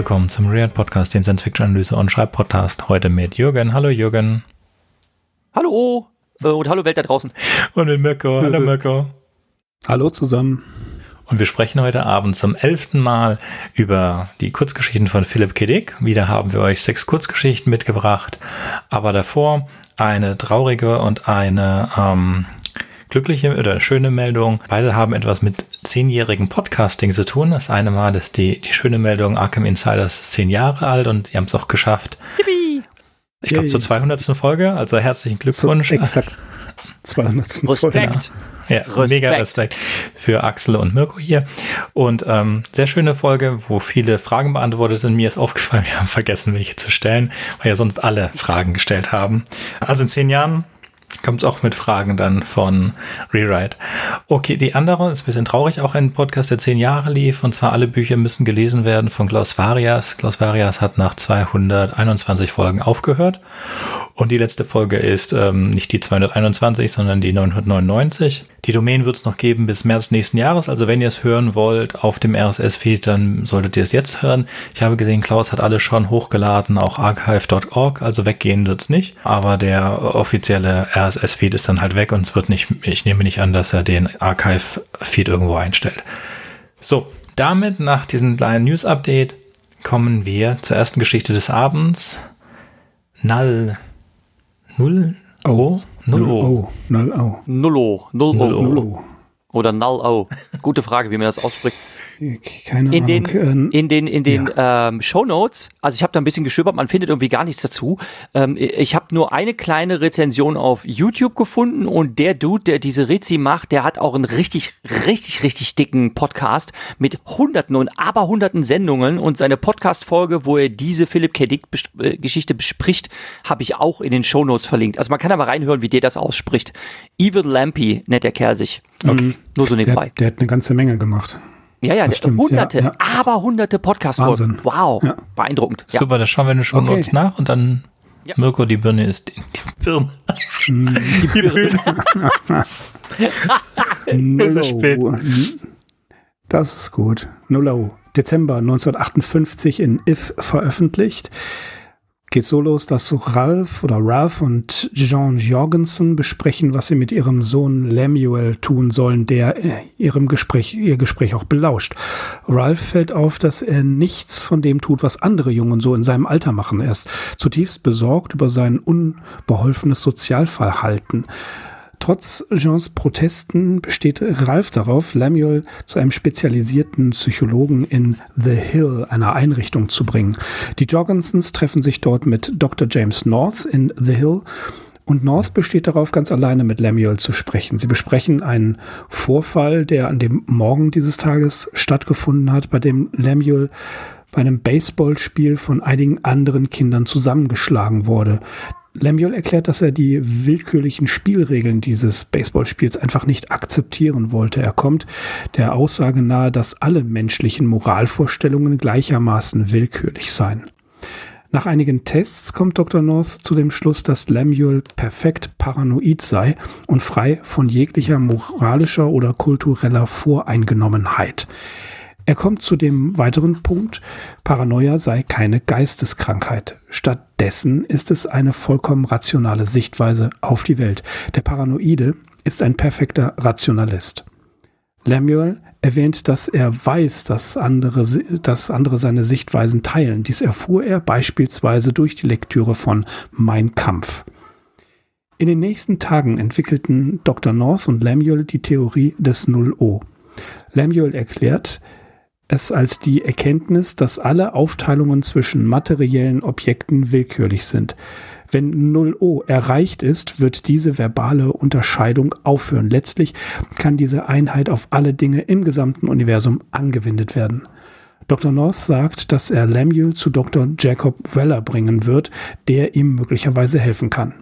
Willkommen zum Real Podcast, dem Science-Fiction-Analyse- und Schreibpodcast. Heute mit Jürgen. Hallo Jürgen. Hallo äh, und hallo Welt da draußen. Und mit Mirko. Hallo Mirko. Hallo zusammen. Und wir sprechen heute Abend zum elften Mal über die Kurzgeschichten von Philipp K. Dick. Wieder haben wir euch sechs Kurzgeschichten mitgebracht. Aber davor eine traurige und eine ähm, glückliche oder schöne Meldung. Beide haben etwas mit zehnjährigen Podcasting zu tun. Das eine Mal ist die, die schöne Meldung, Arkham Insiders zehn Jahre alt und sie haben es auch geschafft. Yippie. Ich glaube zur 200. Folge, also herzlichen Glückwunsch. So, exakt. 200. Respekt. Folge. Ja, Respekt. mega Respekt für Axel und Mirko hier. Und ähm, sehr schöne Folge, wo viele Fragen beantwortet sind. Mir ist aufgefallen, wir haben vergessen, welche zu stellen, weil ja sonst alle Fragen gestellt haben. Also in zehn Jahren kommt es auch mit Fragen dann von Rewrite. Okay, die andere ist ein bisschen traurig, auch ein Podcast, der zehn Jahre lief, und zwar alle Bücher müssen gelesen werden von Klaus Varias. Klaus Varias hat nach 221 Folgen aufgehört und die letzte Folge ist ähm, nicht die 221, sondern die 999. Die Domain wird es noch geben bis März nächsten Jahres. Also wenn ihr es hören wollt auf dem RSS-Feed, dann solltet ihr es jetzt hören. Ich habe gesehen, Klaus hat alles schon hochgeladen, auch archive.org, also weggehen wird es nicht. Aber der offizielle RSS-Feed ist dann halt weg und es wird nicht, ich nehme nicht an, dass er den Archive-Feed irgendwo einstellt. So, damit nach diesem kleinen News-Update kommen wir zur ersten Geschichte des Abends. Null Null O? Null O. Null O. Null O. Null O. Oder Null O. Gute Frage, wie man das ausspricht. Keine in Ahnung. Den, in den, in den ja. ähm, Show Notes, also ich habe da ein bisschen gestöbert, man findet irgendwie gar nichts dazu. Ähm, ich habe nur eine kleine Rezension auf YouTube gefunden und der Dude, der diese Rizzi macht, der hat auch einen richtig, richtig, richtig dicken Podcast mit hunderten und aberhunderten Sendungen und seine Podcast-Folge, wo er diese Philipp K. Dick äh, Geschichte bespricht, habe ich auch in den Show Notes verlinkt. Also man kann aber reinhören, wie der das ausspricht. Evil Lampy nennt der Kerl sich. Okay. Nur so nebenbei. Der, der hat eine ganze Menge gemacht. Ja, ja, stimmt, hunderte, ja, ja. aber hunderte Podcast-Folgen. Wow, ja. beeindruckend. Super, das schauen wir schon okay. uns nach und dann Mirko, die Birne ist die, die Birne. Die Birne. es ist spät. Das ist gut. Nullo. Dezember 1958 in If veröffentlicht geht so los, dass Ralph oder Ralph und Jean Jorgensen besprechen, was sie mit ihrem Sohn Lemuel tun sollen, der äh, ihrem Gespräch, ihr Gespräch auch belauscht. Ralph fällt auf, dass er nichts von dem tut, was andere Jungen so in seinem Alter machen. Er ist zutiefst besorgt über sein unbeholfenes Sozialverhalten. Trotz Jeans Protesten besteht Ralph darauf, Lemuel zu einem spezialisierten Psychologen in The Hill, einer Einrichtung, zu bringen. Die Jorgensons treffen sich dort mit Dr. James North in The Hill und North besteht darauf, ganz alleine mit Lemuel zu sprechen. Sie besprechen einen Vorfall, der an dem Morgen dieses Tages stattgefunden hat, bei dem Lemuel bei einem Baseballspiel von einigen anderen Kindern zusammengeschlagen wurde. Lemuel erklärt, dass er die willkürlichen Spielregeln dieses Baseballspiels einfach nicht akzeptieren wollte. Er kommt der Aussage nahe, dass alle menschlichen Moralvorstellungen gleichermaßen willkürlich seien. Nach einigen Tests kommt Dr. North zu dem Schluss, dass Lemuel perfekt paranoid sei und frei von jeglicher moralischer oder kultureller Voreingenommenheit. Er kommt zu dem weiteren Punkt, Paranoia sei keine Geisteskrankheit. Stattdessen ist es eine vollkommen rationale Sichtweise auf die Welt. Der Paranoide ist ein perfekter Rationalist. Lemuel erwähnt, dass er weiß, dass andere, dass andere seine Sichtweisen teilen. Dies erfuhr er beispielsweise durch die Lektüre von Mein Kampf. In den nächsten Tagen entwickelten Dr. North und Lemuel die Theorie des Null-O. Lemuel erklärt, es als die Erkenntnis, dass alle Aufteilungen zwischen materiellen Objekten willkürlich sind. Wenn 0O erreicht ist, wird diese verbale Unterscheidung aufhören. Letztlich kann diese Einheit auf alle Dinge im gesamten Universum angewendet werden. Dr. North sagt, dass er Lemuel zu Dr. Jacob Weller bringen wird, der ihm möglicherweise helfen kann.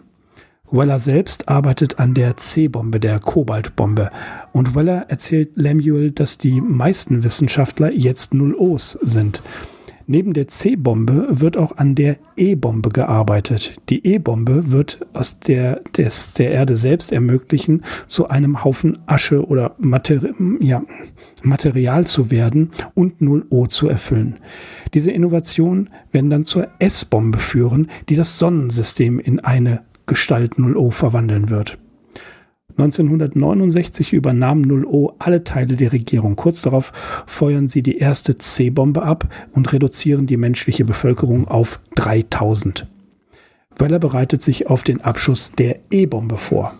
Weller selbst arbeitet an der C-Bombe, der Kobaltbombe. Und Weller erzählt Lemuel, dass die meisten Wissenschaftler jetzt Null-Os sind. Neben der C-Bombe wird auch an der E-Bombe gearbeitet. Die E-Bombe wird aus der, des, der Erde selbst ermöglichen, zu einem Haufen Asche oder Materi ja, Material zu werden und 0O zu erfüllen. Diese Innovationen werden dann zur S-Bombe führen, die das Sonnensystem in eine Gestalt 0O verwandeln wird. 1969 übernahm 0O alle Teile der Regierung. Kurz darauf feuern sie die erste C-Bombe ab und reduzieren die menschliche Bevölkerung auf 3000. Weller bereitet sich auf den Abschuss der E-Bombe vor.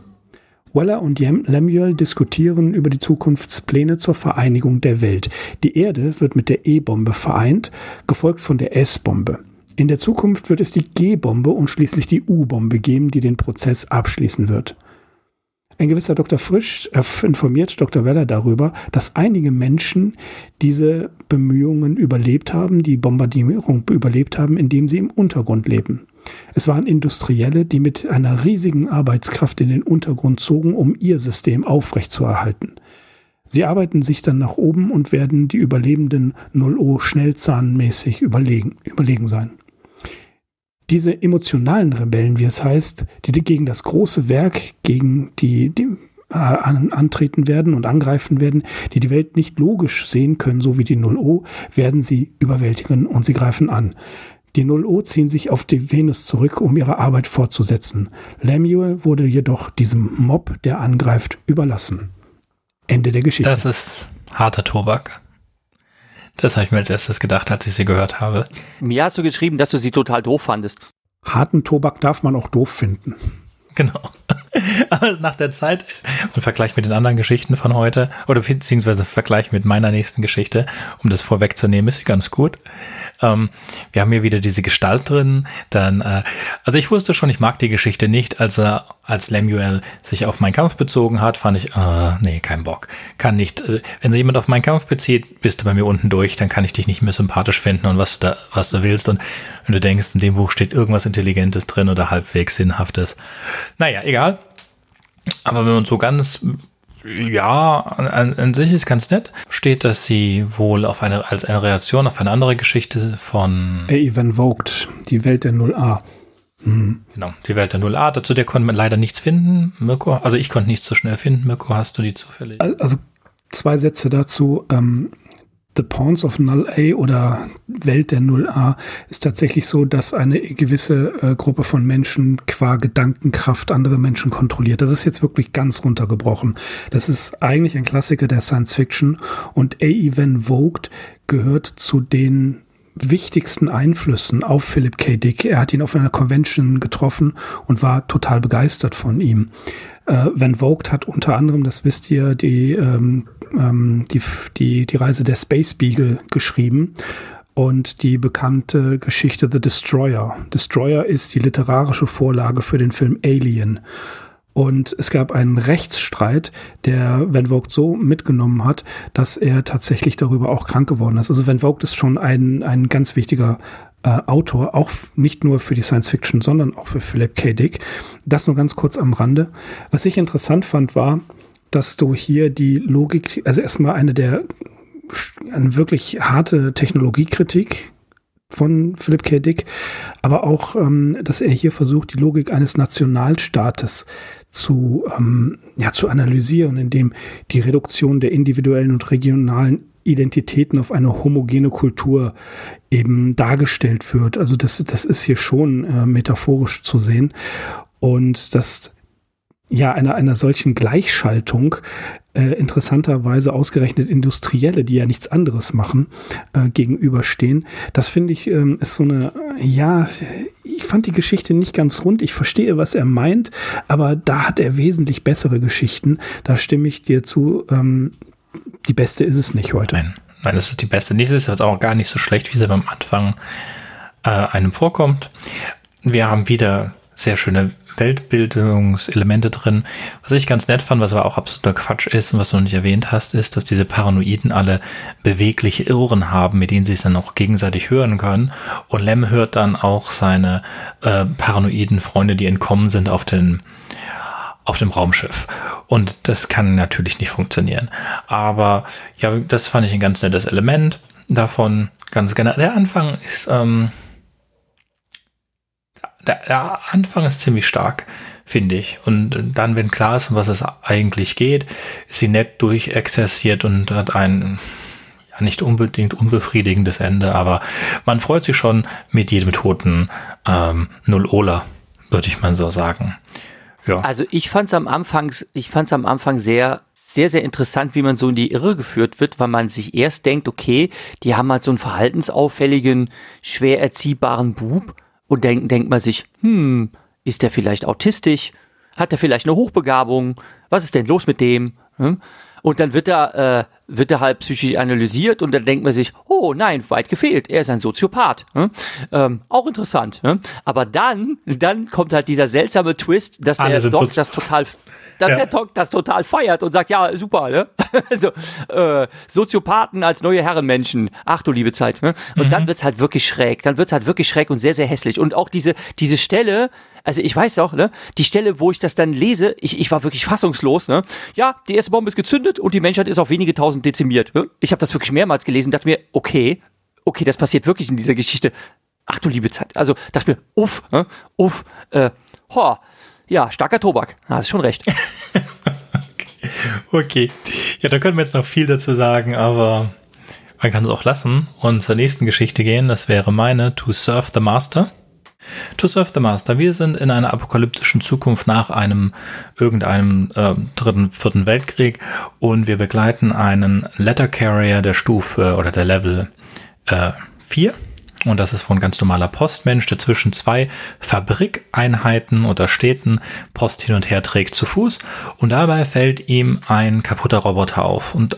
Weller und Lemuel diskutieren über die Zukunftspläne zur Vereinigung der Welt. Die Erde wird mit der E-Bombe vereint, gefolgt von der S-Bombe. In der Zukunft wird es die G-Bombe und schließlich die U-Bombe geben, die den Prozess abschließen wird. Ein gewisser Dr. Frisch informiert Dr. Weller darüber, dass einige Menschen diese Bemühungen überlebt haben, die Bombardierung überlebt haben, indem sie im Untergrund leben. Es waren Industrielle, die mit einer riesigen Arbeitskraft in den Untergrund zogen, um ihr System aufrechtzuerhalten. Sie arbeiten sich dann nach oben und werden die Überlebenden 0O schnellzahnmäßig überlegen, überlegen sein diese emotionalen Rebellen, wie es heißt, die gegen das große Werk, gegen die, die äh, antreten werden und angreifen werden, die die Welt nicht logisch sehen können, so wie die 0O, werden sie überwältigen und sie greifen an. Die 0O ziehen sich auf die Venus zurück, um ihre Arbeit fortzusetzen. Lemuel wurde jedoch diesem Mob, der angreift, überlassen. Ende der Geschichte. Das ist harter Tobak. Das habe ich mir als erstes gedacht, als ich sie gehört habe. Mir hast du geschrieben, dass du sie total doof fandest. Harten Tobak darf man auch doof finden. Genau. Aber nach der Zeit und Vergleich mit den anderen Geschichten von heute oder beziehungsweise Vergleich mit meiner nächsten Geschichte, um das vorwegzunehmen, ist sie ganz gut. Ähm, wir haben hier wieder diese Gestalt drin. Dann, äh, also ich wusste schon, ich mag die Geschichte nicht, als er als Lemuel sich auf meinen Kampf bezogen hat, fand ich, äh, nee, kein Bock. Kann nicht. Äh, wenn sich jemand auf meinen Kampf bezieht, bist du bei mir unten durch, dann kann ich dich nicht mehr sympathisch finden und was da, was du willst. Und wenn du denkst, in dem Buch steht irgendwas Intelligentes drin oder halbwegs Sinnhaftes. Naja, egal. Aber wenn man so ganz ja, an, an, sich ist ganz nett. Steht, dass sie wohl auf eine, als eine Reaktion auf eine andere Geschichte von A. Van Vogt, die Welt der 0a. Mhm. Genau, die Welt der 0a. Dazu der konnte man leider nichts finden. Mirko, also ich konnte nichts so schnell finden. Mirko, hast du die zufällig? Also zwei Sätze dazu. Ähm, The Pawns of Null A oder Welt der Null A ist tatsächlich so, dass eine gewisse äh, Gruppe von Menschen qua Gedankenkraft andere Menschen kontrolliert. Das ist jetzt wirklich ganz runtergebrochen. Das ist eigentlich ein Klassiker der Science Fiction und A. Van Vogt gehört zu den wichtigsten Einflüssen auf Philip K. Dick. Er hat ihn auf einer Convention getroffen und war total begeistert von ihm. Äh, Van Vogt hat unter anderem, das wisst ihr, die ähm, ähm, die, die, die Reise der Space Beagle geschrieben und die bekannte Geschichte The Destroyer. Destroyer ist die literarische Vorlage für den Film Alien. Und es gab einen Rechtsstreit, der Van Vogt so mitgenommen hat, dass er tatsächlich darüber auch krank geworden ist. Also Van Vogt ist schon ein, ein ganz wichtiger äh, Autor, auch nicht nur für die Science Fiction, sondern auch für Philip K. Dick. Das nur ganz kurz am Rande. Was ich interessant fand, war, dass du hier die Logik, also erstmal eine der eine wirklich harte Technologiekritik von Philip K. Dick, aber auch, ähm, dass er hier versucht, die Logik eines Nationalstaates zu, ähm, ja, zu analysieren, indem die Reduktion der individuellen und regionalen Identitäten auf eine homogene Kultur eben dargestellt wird. Also das, das ist hier schon äh, metaphorisch zu sehen. Und das ja, einer, einer solchen Gleichschaltung äh, interessanterweise ausgerechnet Industrielle, die ja nichts anderes machen, äh, gegenüberstehen. Das finde ich ähm, ist so eine, ja, ich fand die Geschichte nicht ganz rund. Ich verstehe, was er meint, aber da hat er wesentlich bessere Geschichten. Da stimme ich dir zu. Ähm, die beste ist es nicht heute. Nein, nein, das ist die beste. Dies ist jetzt auch gar nicht so schlecht, wie sie beim Anfang äh, einem vorkommt. Wir haben wieder sehr schöne Weltbildungselemente drin. Was ich ganz nett fand, was aber auch absoluter Quatsch ist und was du noch nicht erwähnt hast, ist, dass diese Paranoiden alle bewegliche Irren haben, mit denen sie es dann auch gegenseitig hören können. Und Lem hört dann auch seine äh, paranoiden Freunde, die entkommen sind, auf den auf dem Raumschiff. Und das kann natürlich nicht funktionieren. Aber ja, das fand ich ein ganz nettes Element. davon ganz generell. Der Anfang ist, ähm, der, Anfang ist ziemlich stark, finde ich. Und dann, wenn klar ist, um was es eigentlich geht, ist sie nett durchexerziert und hat ein ja, nicht unbedingt unbefriedigendes Ende, aber man freut sich schon mit jedem toten ähm, Null-Ola, würde ich mal so sagen. Ja. Also ich fand es am Anfang, ich fand es am Anfang sehr sehr, sehr interessant, wie man so in die Irre geführt wird, weil man sich erst denkt, okay, die haben halt so einen verhaltensauffälligen, schwer erziehbaren Bub und denkt, denkt man sich, hm, ist der vielleicht autistisch? Hat er vielleicht eine Hochbegabung? Was ist denn los mit dem? Hm? Und dann wird er, äh, wird er halt psychisch analysiert und dann denkt man sich, oh nein, weit gefehlt, er ist ein Soziopath. Hm? Ähm, auch interessant. Hm? Aber dann, dann kommt halt dieser seltsame Twist, dass Alle der Doc das total dass ja. der Doc das total feiert und sagt, ja, super, ne? also, äh, Soziopathen als neue Herrenmenschen. Ach du liebe Zeit. Ne? Und mhm. dann wird's halt wirklich schräg. Dann wird's halt wirklich schräg und sehr, sehr hässlich. Und auch diese, diese Stelle, also ich weiß auch, ne, die Stelle, wo ich das dann lese, ich, ich war wirklich fassungslos, ne? Ja, die erste Bombe ist gezündet und die Menschheit ist auf wenige tausend dezimiert. Ne? Ich habe das wirklich mehrmals gelesen, dachte mir, okay, okay, das passiert wirklich in dieser Geschichte. Ach du liebe Zeit. Also dachte mir, uff, ne? uff, äh, ho, ja, starker Tobak. Hast schon recht. okay. Ja, da können wir jetzt noch viel dazu sagen, aber man kann es auch lassen und zur nächsten Geschichte gehen. Das wäre meine To Serve the Master. To Serve the Master. Wir sind in einer apokalyptischen Zukunft nach einem irgendeinem äh, dritten, vierten Weltkrieg und wir begleiten einen Letter Carrier der Stufe oder der Level äh, 4 und das ist von ganz normaler Postmensch, der zwischen zwei Fabrikeinheiten oder Städten Post hin und her trägt zu Fuß. Und dabei fällt ihm ein kaputter Roboter auf und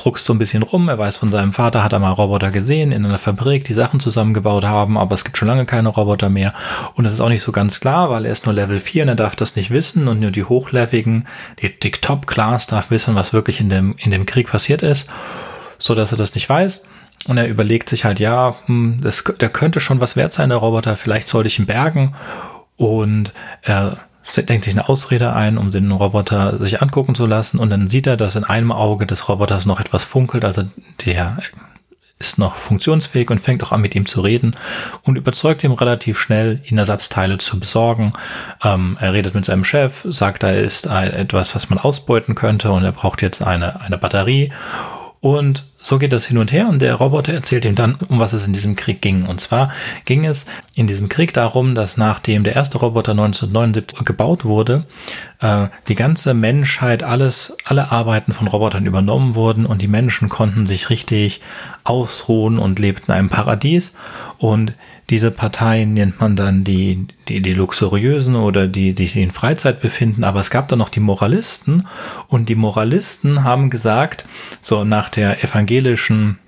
druckst so ein bisschen rum. Er weiß von seinem Vater, hat er mal Roboter gesehen in einer Fabrik, die Sachen zusammengebaut haben, aber es gibt schon lange keine Roboter mehr. Und das ist auch nicht so ganz klar, weil er ist nur Level 4 und er darf das nicht wissen und nur die Hochleveligen, die, die Top-Class darf wissen, was wirklich in dem, in dem Krieg passiert ist, so dass er das nicht weiß. Und er überlegt sich halt, ja, hm, das, der könnte schon was wert sein, der Roboter, vielleicht sollte ich ihn bergen. Und er denkt sich eine Ausrede ein, um den Roboter sich angucken zu lassen. Und dann sieht er, dass in einem Auge des Roboters noch etwas funkelt. Also der ist noch funktionsfähig und fängt auch an, mit ihm zu reden und überzeugt ihm relativ schnell, ihn Ersatzteile zu besorgen. Ähm, er redet mit seinem Chef, sagt, da ist ein, etwas, was man ausbeuten könnte und er braucht jetzt eine, eine Batterie. Und so geht das hin und her und der Roboter erzählt ihm dann, um was es in diesem Krieg ging. Und zwar ging es in diesem Krieg darum, dass nachdem der erste Roboter 1979 gebaut wurde, äh, die ganze Menschheit, alles, alle Arbeiten von Robotern übernommen wurden und die Menschen konnten sich richtig ausruhen und lebten in einem Paradies. Und diese Parteien nennt man dann die, die, die Luxuriösen oder die, die sich in Freizeit befinden. Aber es gab dann noch die Moralisten und die Moralisten haben gesagt, so nach der evangelischen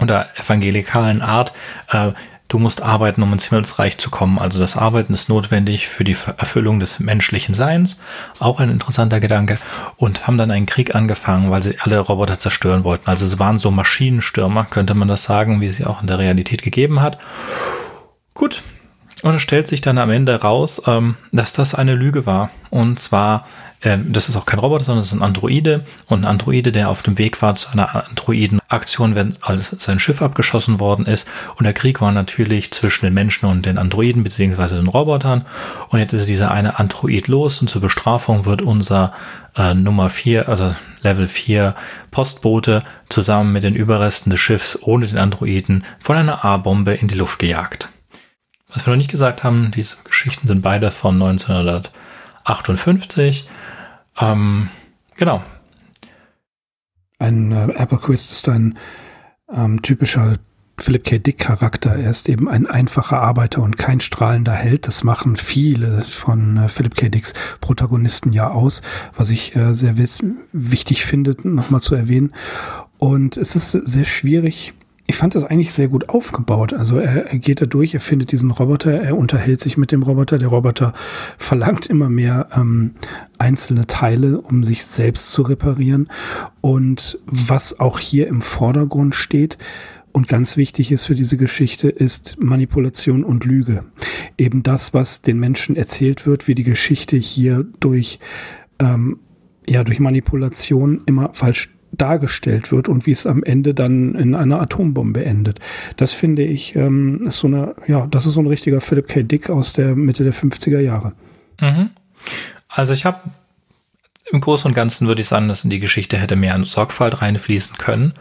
oder evangelikalen Art, äh, du musst arbeiten, um ins Himmelsreich zu kommen. Also das Arbeiten ist notwendig für die Erfüllung des menschlichen Seins. Auch ein interessanter Gedanke. Und haben dann einen Krieg angefangen, weil sie alle Roboter zerstören wollten. Also es waren so Maschinenstürmer, könnte man das sagen, wie es sie auch in der Realität gegeben hat. Gut. Und es stellt sich dann am Ende raus, ähm, dass das eine Lüge war. Und zwar, ähm, das ist auch kein Roboter, sondern es ist ein Androide. Und ein Androide, der auf dem Weg war zu einer Androiden-Aktion, wenn als sein Schiff abgeschossen worden ist. Und der Krieg war natürlich zwischen den Menschen und den Androiden beziehungsweise den Robotern. Und jetzt ist dieser eine Android los und zur Bestrafung wird unser äh, Nummer 4, also Level 4 Postbote zusammen mit den Überresten des Schiffs ohne den Androiden von einer A-Bombe in die Luft gejagt. Was wir noch nicht gesagt haben, diese Geschichten sind beide von 1958. Ähm, genau. Ein äh, Apple Quiz ist ein ähm, typischer Philip K. Dick Charakter. Er ist eben ein einfacher Arbeiter und kein strahlender Held. Das machen viele von äh, Philip K. Dicks Protagonisten ja aus, was ich äh, sehr wichtig finde, nochmal zu erwähnen. Und es ist sehr schwierig, ich fand das eigentlich sehr gut aufgebaut. Also er, er, geht da durch, er findet diesen Roboter, er unterhält sich mit dem Roboter. Der Roboter verlangt immer mehr ähm, einzelne Teile, um sich selbst zu reparieren. Und was auch hier im Vordergrund steht und ganz wichtig ist für diese Geschichte, ist Manipulation und Lüge. Eben das, was den Menschen erzählt wird, wie die Geschichte hier durch, ähm, ja, durch Manipulation immer falsch dargestellt wird und wie es am Ende dann in einer Atombombe endet. Das finde ich, ähm, ist so eine, ja, das ist so ein richtiger Philip K. Dick aus der Mitte der 50er Jahre. Mhm. Also ich habe im Großen und Ganzen würde ich sagen, dass in die Geschichte hätte mehr Sorgfalt reinfließen können.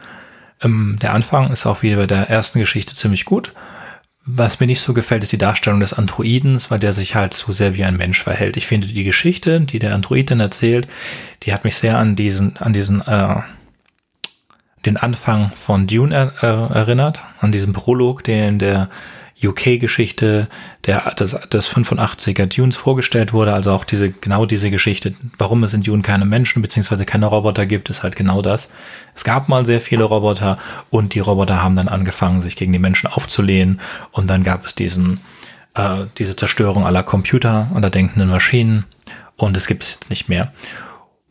Ähm, der Anfang ist auch wie bei der ersten Geschichte ziemlich gut. Was mir nicht so gefällt, ist die Darstellung des Androidens, weil der sich halt zu sehr wie ein Mensch verhält. Ich finde die Geschichte, die der Android dann erzählt, die hat mich sehr an diesen, an diesen, äh, den Anfang von Dune er, äh, erinnert, an diesen Prolog, der in der UK-Geschichte der, des, des 85er Dunes vorgestellt wurde. Also auch diese, genau diese Geschichte, warum es in Dune keine Menschen beziehungsweise keine Roboter gibt, ist halt genau das. Es gab mal sehr viele Roboter und die Roboter haben dann angefangen, sich gegen die Menschen aufzulehnen und dann gab es diesen, äh, diese Zerstörung aller Computer oder denkenden Maschinen und es gibt es nicht mehr.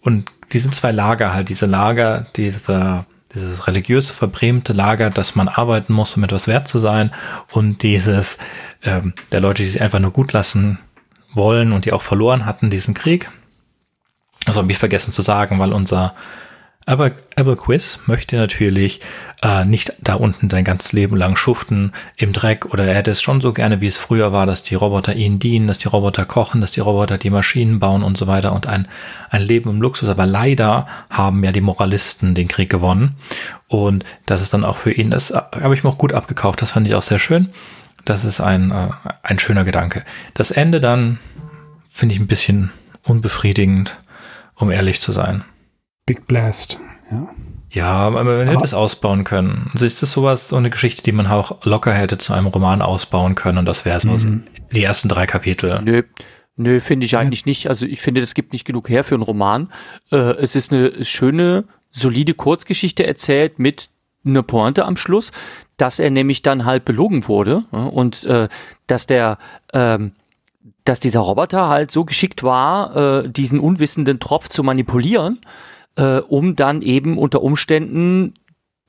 Und diese zwei Lager halt, diese Lager, dieser dieses religiös verbrämte Lager, dass man arbeiten muss, um etwas wert zu sein und dieses ähm, der Leute, die sich einfach nur gut lassen wollen und die auch verloren hatten, diesen Krieg. Das habe ich vergessen zu sagen, weil unser aber Apple Quiz möchte natürlich äh, nicht da unten sein ganzes Leben lang schuften im Dreck oder er hätte es schon so gerne, wie es früher war, dass die Roboter ihnen dienen, dass die Roboter kochen, dass die Roboter die Maschinen bauen und so weiter und ein, ein Leben im Luxus. Aber leider haben ja die Moralisten den Krieg gewonnen und das ist dann auch für ihn, das habe ich mir auch gut abgekauft, das fand ich auch sehr schön. Das ist ein, äh, ein schöner Gedanke. Das Ende dann finde ich ein bisschen unbefriedigend, um ehrlich zu sein. Big Blast, ja. Ja, aber man hätte es ausbauen können. Also ist das sowas, so eine Geschichte, die man auch locker hätte zu einem Roman ausbauen können und das wäre so mhm. die ersten drei Kapitel. Nö, nö, finde ich eigentlich nicht. Also ich finde, das gibt nicht genug her für einen Roman. Äh, es ist eine schöne, solide Kurzgeschichte erzählt mit einer Pointe am Schluss, dass er nämlich dann halt belogen wurde und äh, dass der ähm, dass dieser Roboter halt so geschickt war, äh, diesen unwissenden Tropf zu manipulieren, äh, um dann eben unter Umständen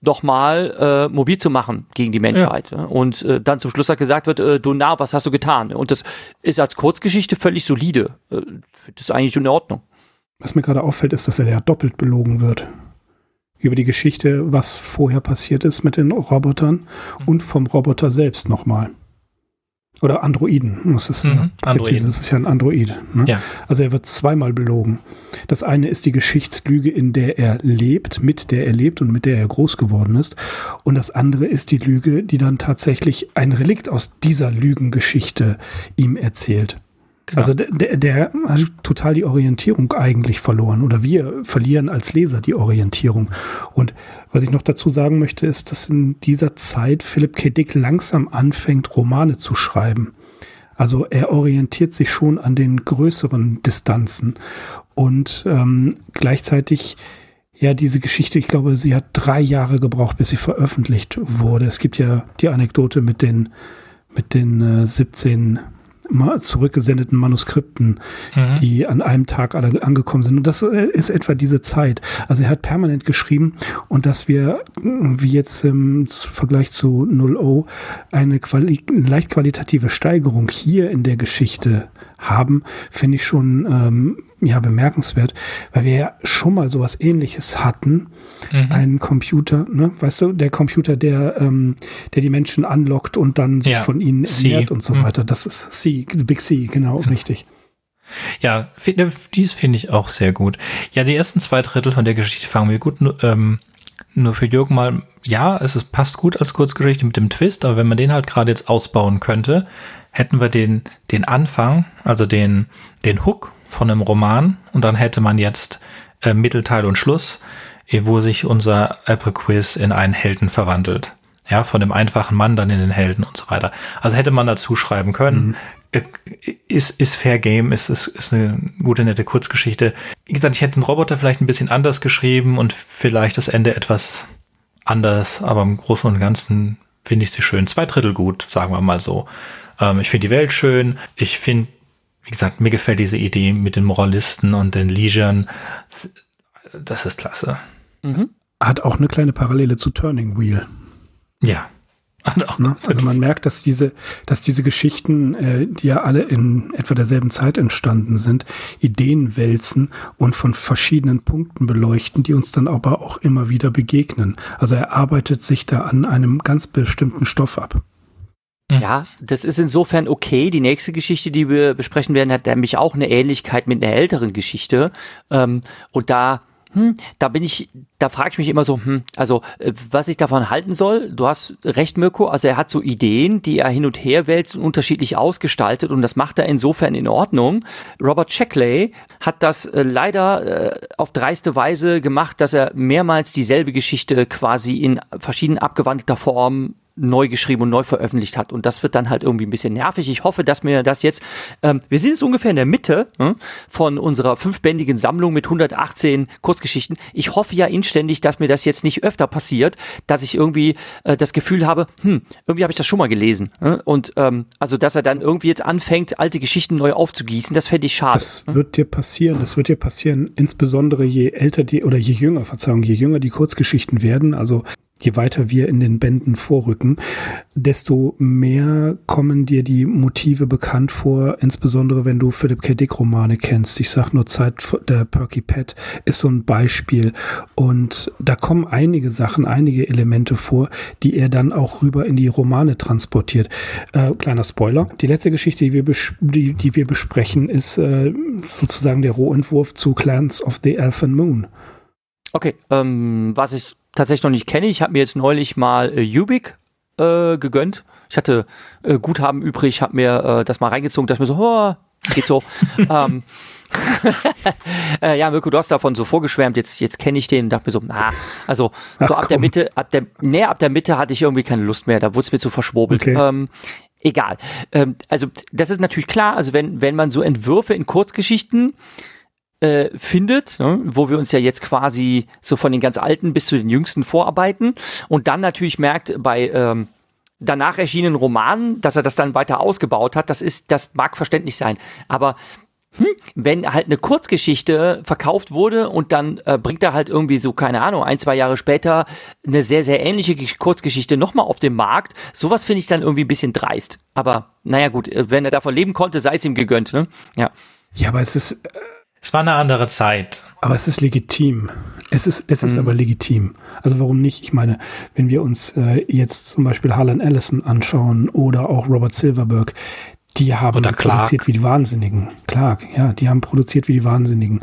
doch mal äh, mobil zu machen gegen die Menschheit. Ja. Und äh, dann zum Schluss hat gesagt wird, äh, du na, was hast du getan? Und das ist als Kurzgeschichte völlig solide. Äh, das ist eigentlich in Ordnung. Was mir gerade auffällt, ist, dass er ja doppelt belogen wird. Über die Geschichte, was vorher passiert ist mit den Robotern mhm. und vom Roboter selbst nochmal. Oder Androiden. Das ist, mhm, Androiden. das ist ja ein Android. Ne? Ja. Also er wird zweimal belogen. Das eine ist die Geschichtslüge, in der er lebt, mit der er lebt und mit der er groß geworden ist. Und das andere ist die Lüge, die dann tatsächlich ein Relikt aus dieser Lügengeschichte ihm erzählt. Genau. Also der, der, hat total die Orientierung eigentlich verloren oder wir verlieren als Leser die Orientierung. Und was ich noch dazu sagen möchte, ist, dass in dieser Zeit Philipp K. Dick langsam anfängt, Romane zu schreiben. Also er orientiert sich schon an den größeren Distanzen und ähm, gleichzeitig ja, diese Geschichte, ich glaube, sie hat drei Jahre gebraucht, bis sie veröffentlicht wurde. Es gibt ja die Anekdote mit den, mit den äh, 17 zurückgesendeten Manuskripten, mhm. die an einem Tag alle angekommen sind. Und das äh, ist etwa diese Zeit. Also er hat permanent geschrieben und dass wir, wie jetzt im Vergleich zu 0O, eine Quali leicht qualitative Steigerung hier in der Geschichte haben, finde ich schon ähm, ja bemerkenswert, weil wir ja schon mal sowas ähnliches hatten. Mhm. Einen Computer, ne? Weißt du, der Computer, der, ähm, der die Menschen anlockt und dann sich ja. von ihnen ernährt und so mhm. weiter. Das ist C, Big C, genau, ja. richtig. Ja, dies finde ich auch sehr gut. Ja, die ersten zwei Drittel von der Geschichte fangen wir gut. Ähm, nur für Jürgen mal, ja, es ist, passt gut als Kurzgeschichte mit dem Twist, aber wenn man den halt gerade jetzt ausbauen könnte, hätten wir den, den Anfang, also den, den Hook von einem Roman und dann hätte man jetzt äh, Mittelteil und Schluss, eh, wo sich unser Apple Quiz in einen Helden verwandelt. Ja, von dem einfachen Mann dann in den Helden und so weiter. Also hätte man dazu schreiben können. Mhm. Äh, ist, ist Fair Game, ist, ist, ist eine gute, nette Kurzgeschichte. Wie gesagt, ich hätte den Roboter vielleicht ein bisschen anders geschrieben und vielleicht das Ende etwas anders, aber im Großen und Ganzen finde ich sie schön. Zwei Drittel gut, sagen wir mal so. Ähm, ich finde die Welt schön. Ich finde, wie gesagt, mir gefällt diese Idee mit den Moralisten und den Legion. Das ist klasse. Mhm. Hat auch eine kleine Parallele zu Turning Wheel. Ja, Ne? Also man merkt, dass diese, dass diese Geschichten, äh, die ja alle in etwa derselben Zeit entstanden sind, Ideen wälzen und von verschiedenen Punkten beleuchten, die uns dann aber auch immer wieder begegnen. Also er arbeitet sich da an einem ganz bestimmten Stoff ab. Ja, das ist insofern okay. Die nächste Geschichte, die wir besprechen werden, hat nämlich auch eine Ähnlichkeit mit einer älteren Geschichte. Ähm, und da hm, da bin ich, da frage ich mich immer so, hm, also äh, was ich davon halten soll. Du hast recht, Mirko, also er hat so Ideen, die er hin und her wälzt und unterschiedlich ausgestaltet und das macht er insofern in Ordnung. Robert Sheckley hat das äh, leider äh, auf dreiste Weise gemacht, dass er mehrmals dieselbe Geschichte quasi in verschieden abgewandelter Form neu geschrieben und neu veröffentlicht hat. Und das wird dann halt irgendwie ein bisschen nervig. Ich hoffe, dass mir das jetzt, ähm, wir sind jetzt ungefähr in der Mitte hm, von unserer fünfbändigen Sammlung mit 118 Kurzgeschichten. Ich hoffe ja inständig, dass mir das jetzt nicht öfter passiert, dass ich irgendwie äh, das Gefühl habe, hm, irgendwie habe ich das schon mal gelesen. Hm? Und ähm, also, dass er dann irgendwie jetzt anfängt, alte Geschichten neu aufzugießen, das fände ich schade. Das hm? wird dir passieren. Das wird dir passieren, insbesondere je älter die oder je jünger, Verzeihung, je jünger die Kurzgeschichten werden. Also je weiter wir in den Bänden vorrücken, desto mehr kommen dir die Motive bekannt vor, insbesondere wenn du Philip K. Dick Romane kennst. Ich sag nur Zeit der Perky Pet ist so ein Beispiel und da kommen einige Sachen, einige Elemente vor, die er dann auch rüber in die Romane transportiert. Äh, kleiner Spoiler, die letzte Geschichte, die wir, die, die wir besprechen, ist äh, sozusagen der Rohentwurf zu Clans of the Elfin Moon. Okay, ähm, was ich tatsächlich noch nicht kenne. Ich habe mir jetzt neulich mal äh, Ubik äh, gegönnt. Ich hatte äh, Guthaben übrig, habe mir äh, das mal reingezogen, dass mir so, oh, geht so. ähm, äh, ja, Mirko, du hast davon so vorgeschwärmt, jetzt, jetzt kenne ich den und dachte mir so, na, also Ach, so ab komm. der Mitte, ab der, nee, ab der Mitte hatte ich irgendwie keine Lust mehr, da wurde es mir zu verschwurbelt. Okay. Ähm, egal. Ähm, also das ist natürlich klar, also wenn, wenn man so Entwürfe in Kurzgeschichten äh, findet, ne, wo wir uns ja jetzt quasi so von den ganz alten bis zu den jüngsten vorarbeiten und dann natürlich merkt bei ähm, danach erschienenen Romanen, dass er das dann weiter ausgebaut hat, das ist, das mag verständlich sein. Aber hm, wenn halt eine Kurzgeschichte verkauft wurde und dann äh, bringt er halt irgendwie so, keine Ahnung, ein, zwei Jahre später eine sehr, sehr ähnliche Kurzgeschichte nochmal auf dem Markt, sowas finde ich dann irgendwie ein bisschen dreist. Aber naja gut, äh, wenn er davon leben konnte, sei es ihm gegönnt, ne? Ja. Ja, aber es ist, äh, es war eine andere Zeit. Aber es ist legitim. Es ist, es ist mhm. aber legitim. Also warum nicht? Ich meine, wenn wir uns äh, jetzt zum Beispiel Harlan Ellison anschauen oder auch Robert Silverberg, die haben produziert wie die Wahnsinnigen. Clark, ja, die haben produziert wie die Wahnsinnigen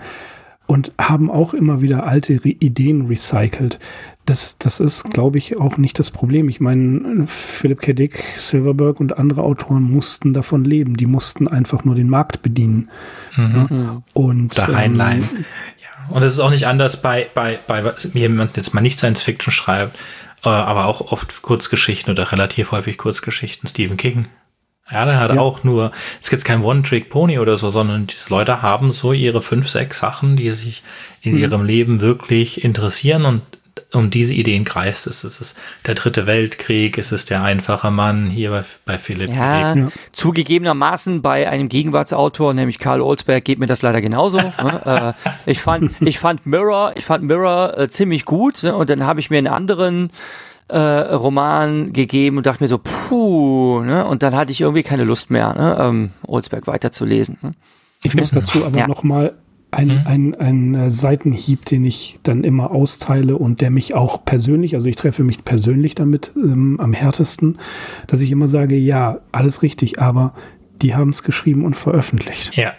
und haben auch immer wieder alte Re Ideen recycelt. Das, das ist, glaube ich, auch nicht das Problem. Ich meine, Philip K. Dick, Silverberg und andere Autoren mussten davon leben. Die mussten einfach nur den Markt bedienen. Mhm. Ja? Und da reinleihen. Ähm, ja. Und es ist auch nicht anders bei, bei, bei jemand jetzt mal nicht Science Fiction schreibt, äh, aber auch oft Kurzgeschichten oder relativ häufig Kurzgeschichten. Stephen King ja, der hat ja. auch nur, es gibt kein One-Trick-Pony oder so, sondern die Leute haben so ihre fünf, sechs Sachen, die sich in mhm. ihrem Leben wirklich interessieren und um diese Ideen kreist es. Es ist der dritte Weltkrieg, es ist der einfache Mann hier bei, bei Philipp. Ja, ja, zugegebenermaßen bei einem Gegenwartsautor, nämlich Karl Olsberg, geht mir das leider genauso. ne? äh, ich fand, ich fand Mirror, ich fand Mirror äh, ziemlich gut ne? und dann habe ich mir einen anderen äh, Roman gegeben und dachte mir so, puh, ne? Und dann hatte ich irgendwie keine Lust mehr, ne? ähm, Olsberg weiterzulesen. Ne? Ich muss dazu aber ja. nochmal ein, mhm. ein, ein äh, Seitenhieb, den ich dann immer austeile und der mich auch persönlich, also ich treffe mich persönlich damit ähm, am härtesten, dass ich immer sage, ja, alles richtig, aber die haben es geschrieben und veröffentlicht. Ja.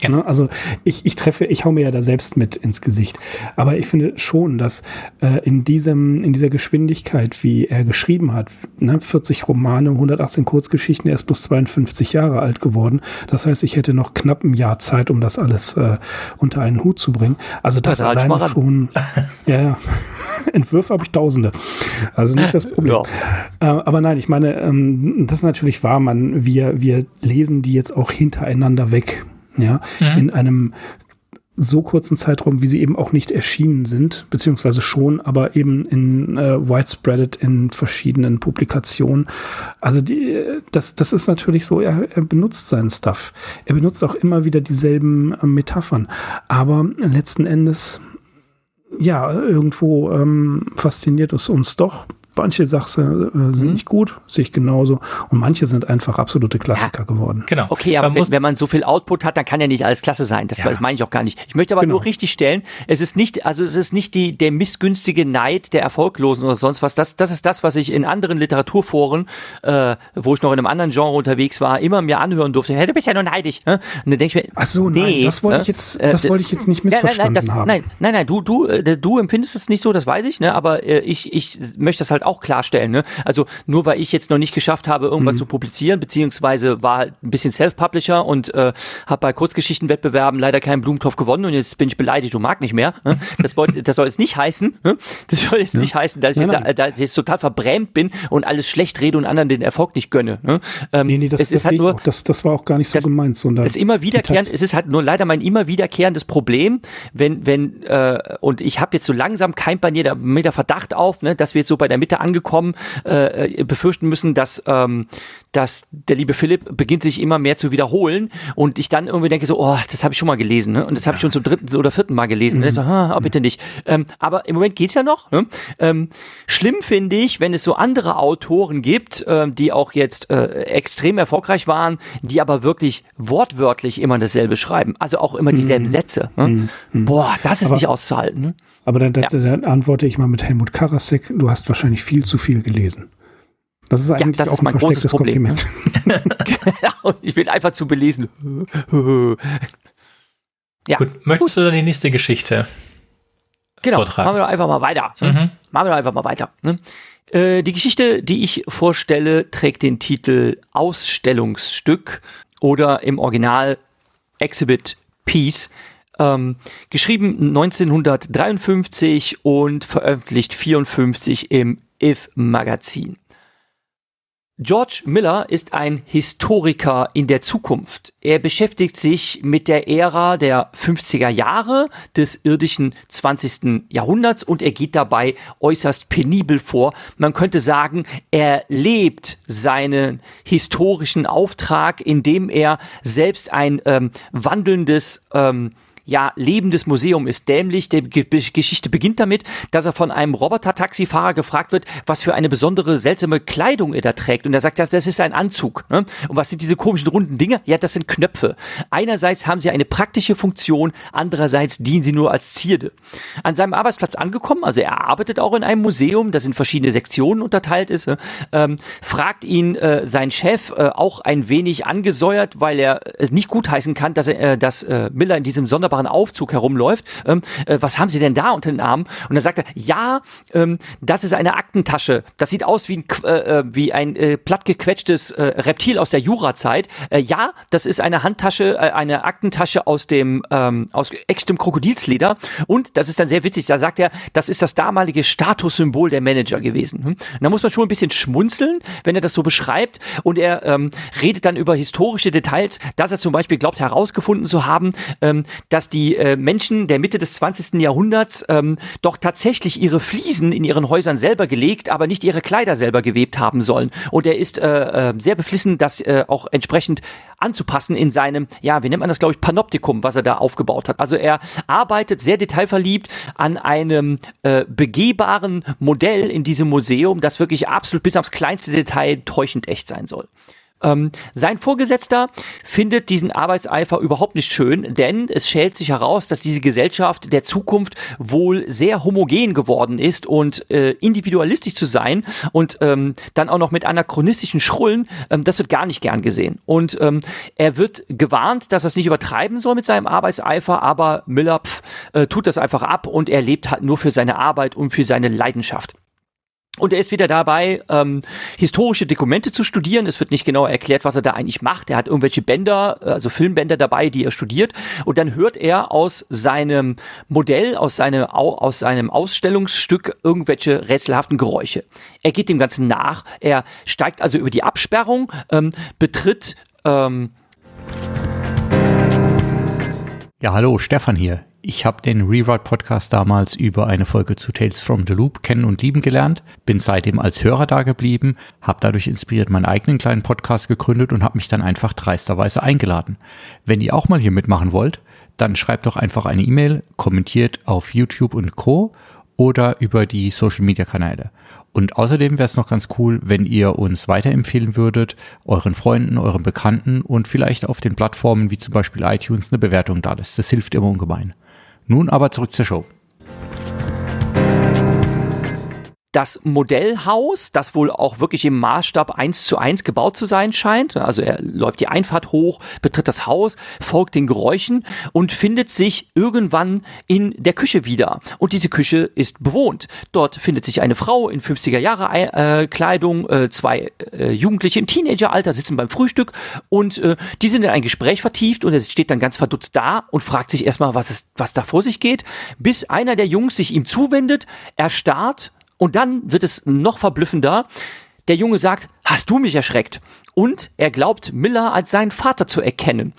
Genau. Also ich, ich treffe, ich hau mir ja da selbst mit ins Gesicht. Aber ich finde schon, dass äh, in diesem, in dieser Geschwindigkeit, wie er geschrieben hat, ne, 40 Romane, 118 Kurzgeschichten, er ist bloß 52 Jahre alt geworden. Das heißt, ich hätte noch knapp ein Jahr Zeit, um das alles äh, unter einen Hut zu bringen. Also das ja, alleine schon. ja, ja. Entwürfe habe ich tausende. Also nicht das Problem. Ja. Äh, aber nein, ich meine, ähm, das ist natürlich wahr, man, wir, wir lesen die jetzt auch hintereinander weg ja, mhm. in einem so kurzen Zeitraum, wie sie eben auch nicht erschienen sind, beziehungsweise schon, aber eben in äh, widespread in verschiedenen Publikationen. Also die, das, das ist natürlich so, er, er benutzt seinen Stuff. Er benutzt auch immer wieder dieselben äh, Metaphern. Aber letzten Endes, ja, irgendwo ähm, fasziniert es uns doch manche Sachen äh, sind mhm. nicht gut, sehe ich genauso. Und manche sind einfach absolute Klassiker ja. geworden. Genau. Okay, aber wenn, wenn, man so viel Output hat, dann kann ja nicht alles klasse sein. Das, ja. das meine ich auch gar nicht. Ich möchte aber genau. nur richtig stellen, es ist nicht, also es ist nicht die, der missgünstige Neid der Erfolglosen oder sonst was. Das, das ist das, was ich in anderen Literaturforen, äh, wo ich noch in einem anderen Genre unterwegs war, immer mir anhören durfte. Hey, du bist ja nur neidig. Äh? Und dann denke ich mir, Ach so, nee, nein, das wollte ich jetzt, das äh, wollte ich jetzt nicht missverstanden nein, nein, das, haben. Nein, nein, nein, du, du, äh, du empfindest es nicht so, das weiß ich, ne? Aber äh, ich, ich möchte das halt auch klarstellen, ne? Also nur weil ich jetzt noch nicht geschafft habe, irgendwas mhm. zu publizieren, beziehungsweise war halt ein bisschen Self-Publisher und äh, habe bei Kurzgeschichtenwettbewerben leider keinen Blumentopf gewonnen und jetzt bin ich beleidigt und mag nicht mehr. Ne? Das, wollt, das soll jetzt nicht heißen, ne? das soll jetzt ja. nicht heißen, dass ich, jetzt, da, dass ich jetzt total verbrämt bin und alles schlecht rede und anderen den Erfolg nicht gönne. Ne? Ähm, nee, nee, das, es das, ist halt nur, das, das war auch gar nicht so das, gemeint. Sondern es ist immer wiederkehrend, es ist halt nur leider mein immer wiederkehrendes Problem, wenn, wenn, äh, und ich habe jetzt so langsam keimt bei mir mir der Verdacht auf, ne, dass wir jetzt so bei der Mitte angekommen äh, befürchten müssen, dass, ähm, dass der liebe Philipp beginnt sich immer mehr zu wiederholen und ich dann irgendwie denke so, oh, das habe ich schon mal gelesen ne? und das habe ich schon zum dritten oder vierten Mal gelesen. Mhm. So, ah, oh, bitte nicht. Ähm, aber im Moment geht's ja noch. Ne? Ähm, schlimm finde ich, wenn es so andere Autoren gibt, ähm, die auch jetzt äh, extrem erfolgreich waren, die aber wirklich wortwörtlich immer dasselbe schreiben. Also auch immer dieselben mhm. Sätze. Ne? Mhm. mhm. Boah, das ist aber, nicht auszuhalten. Aber dann, ja. dann antworte ich mal mit Helmut Karasek, du hast wahrscheinlich viel zu viel gelesen. Das ist eigentlich ja, das auch ist mein ein großes Problem. Kompliment. genau, ich bin einfach zu belesen. ja. Gut, möchtest du dann die nächste Geschichte genau, vortragen? Machen wir doch einfach mal weiter. Mhm. Machen wir doch einfach mal weiter. Ne? Äh, die Geschichte, die ich vorstelle, trägt den Titel Ausstellungsstück oder im Original Exhibit Piece. Ähm, geschrieben 1953 und veröffentlicht 54 im If Magazin. George Miller ist ein Historiker in der Zukunft. Er beschäftigt sich mit der Ära der 50er Jahre des irdischen 20. Jahrhunderts und er geht dabei äußerst penibel vor. Man könnte sagen, er lebt seinen historischen Auftrag, indem er selbst ein ähm, wandelndes ähm, ja, lebendes Museum ist dämlich. Die Geschichte beginnt damit, dass er von einem Roboter-Taxifahrer gefragt wird, was für eine besondere, seltsame Kleidung er da trägt. Und er sagt, das, ist ein Anzug. Ne? Und was sind diese komischen runden Dinge? Ja, das sind Knöpfe. Einerseits haben sie eine praktische Funktion, andererseits dienen sie nur als Zierde. An seinem Arbeitsplatz angekommen, also er arbeitet auch in einem Museum, das in verschiedene Sektionen unterteilt ist, ähm, fragt ihn äh, sein Chef äh, auch ein wenig angesäuert, weil er äh, nicht gutheißen kann, dass, er, äh, dass äh, Miller in diesem sonderbaren wunderbaren Aufzug herumläuft. Ähm, äh, was haben Sie denn da unter den Armen? Und dann sagt er, ja, ähm, das ist eine Aktentasche. Das sieht aus wie ein, äh, äh, wie ein äh, plattgequetschtes äh, Reptil aus der Jurazeit. Äh, ja, das ist eine Handtasche, äh, eine Aktentasche aus dem ähm, aus echtem Krokodilsleder. Und das ist dann sehr witzig. Da sagt er, das ist das damalige Statussymbol der Manager gewesen. Hm? Da muss man schon ein bisschen schmunzeln, wenn er das so beschreibt. Und er ähm, redet dann über historische Details, dass er zum Beispiel glaubt herausgefunden zu haben, ähm, dass die äh, Menschen der Mitte des 20. Jahrhunderts ähm, doch tatsächlich ihre Fliesen in ihren Häusern selber gelegt, aber nicht ihre Kleider selber gewebt haben sollen. Und er ist äh, äh, sehr beflissen, das äh, auch entsprechend anzupassen in seinem, ja, wie nennt man das, glaube ich, Panoptikum, was er da aufgebaut hat. Also er arbeitet sehr detailverliebt an einem äh, begehbaren Modell in diesem Museum, das wirklich absolut bis aufs kleinste Detail täuschend echt sein soll. Ähm, sein Vorgesetzter findet diesen Arbeitseifer überhaupt nicht schön, denn es schält sich heraus, dass diese Gesellschaft der Zukunft wohl sehr homogen geworden ist und äh, individualistisch zu sein und ähm, dann auch noch mit anachronistischen Schrullen, ähm, das wird gar nicht gern gesehen. Und ähm, er wird gewarnt, dass er es nicht übertreiben soll mit seinem Arbeitseifer, aber Miller pf, äh, tut das einfach ab und er lebt halt nur für seine Arbeit und für seine Leidenschaft. Und er ist wieder dabei, ähm, historische Dokumente zu studieren. Es wird nicht genau erklärt, was er da eigentlich macht. Er hat irgendwelche Bänder, äh, also Filmbänder dabei, die er studiert. Und dann hört er aus seinem Modell, aus, seine, aus seinem Ausstellungsstück irgendwelche rätselhaften Geräusche. Er geht dem Ganzen nach. Er steigt also über die Absperrung, ähm, betritt. Ähm ja, hallo, Stefan hier. Ich habe den Rewrite-Podcast damals über eine Folge zu Tales from the Loop kennen und lieben gelernt, bin seitdem als Hörer da geblieben, habe dadurch inspiriert meinen eigenen kleinen Podcast gegründet und habe mich dann einfach dreisterweise eingeladen. Wenn ihr auch mal hier mitmachen wollt, dann schreibt doch einfach eine E-Mail, kommentiert auf YouTube und Co oder über die Social-Media-Kanäle. Und außerdem wäre es noch ganz cool, wenn ihr uns weiterempfehlen würdet, euren Freunden, euren Bekannten und vielleicht auf den Plattformen wie zum Beispiel iTunes eine Bewertung da lässt. Das hilft immer ungemein. Nun aber zurück zur Show das Modellhaus, das wohl auch wirklich im Maßstab eins zu eins gebaut zu sein scheint. Also er läuft die Einfahrt hoch, betritt das Haus, folgt den Geräuschen und findet sich irgendwann in der Küche wieder. Und diese Küche ist bewohnt. Dort findet sich eine Frau in 50er Jahre äh, Kleidung, äh, zwei äh, Jugendliche im Teenageralter sitzen beim Frühstück und die sind in ein Gespräch vertieft und er steht dann ganz verdutzt da und fragt sich erstmal, was, ist, was da vor sich geht, bis einer der Jungs sich ihm zuwendet, erstarrt und dann wird es noch verblüffender. Der Junge sagt, hast du mich erschreckt? Und er glaubt Miller als seinen Vater zu erkennen.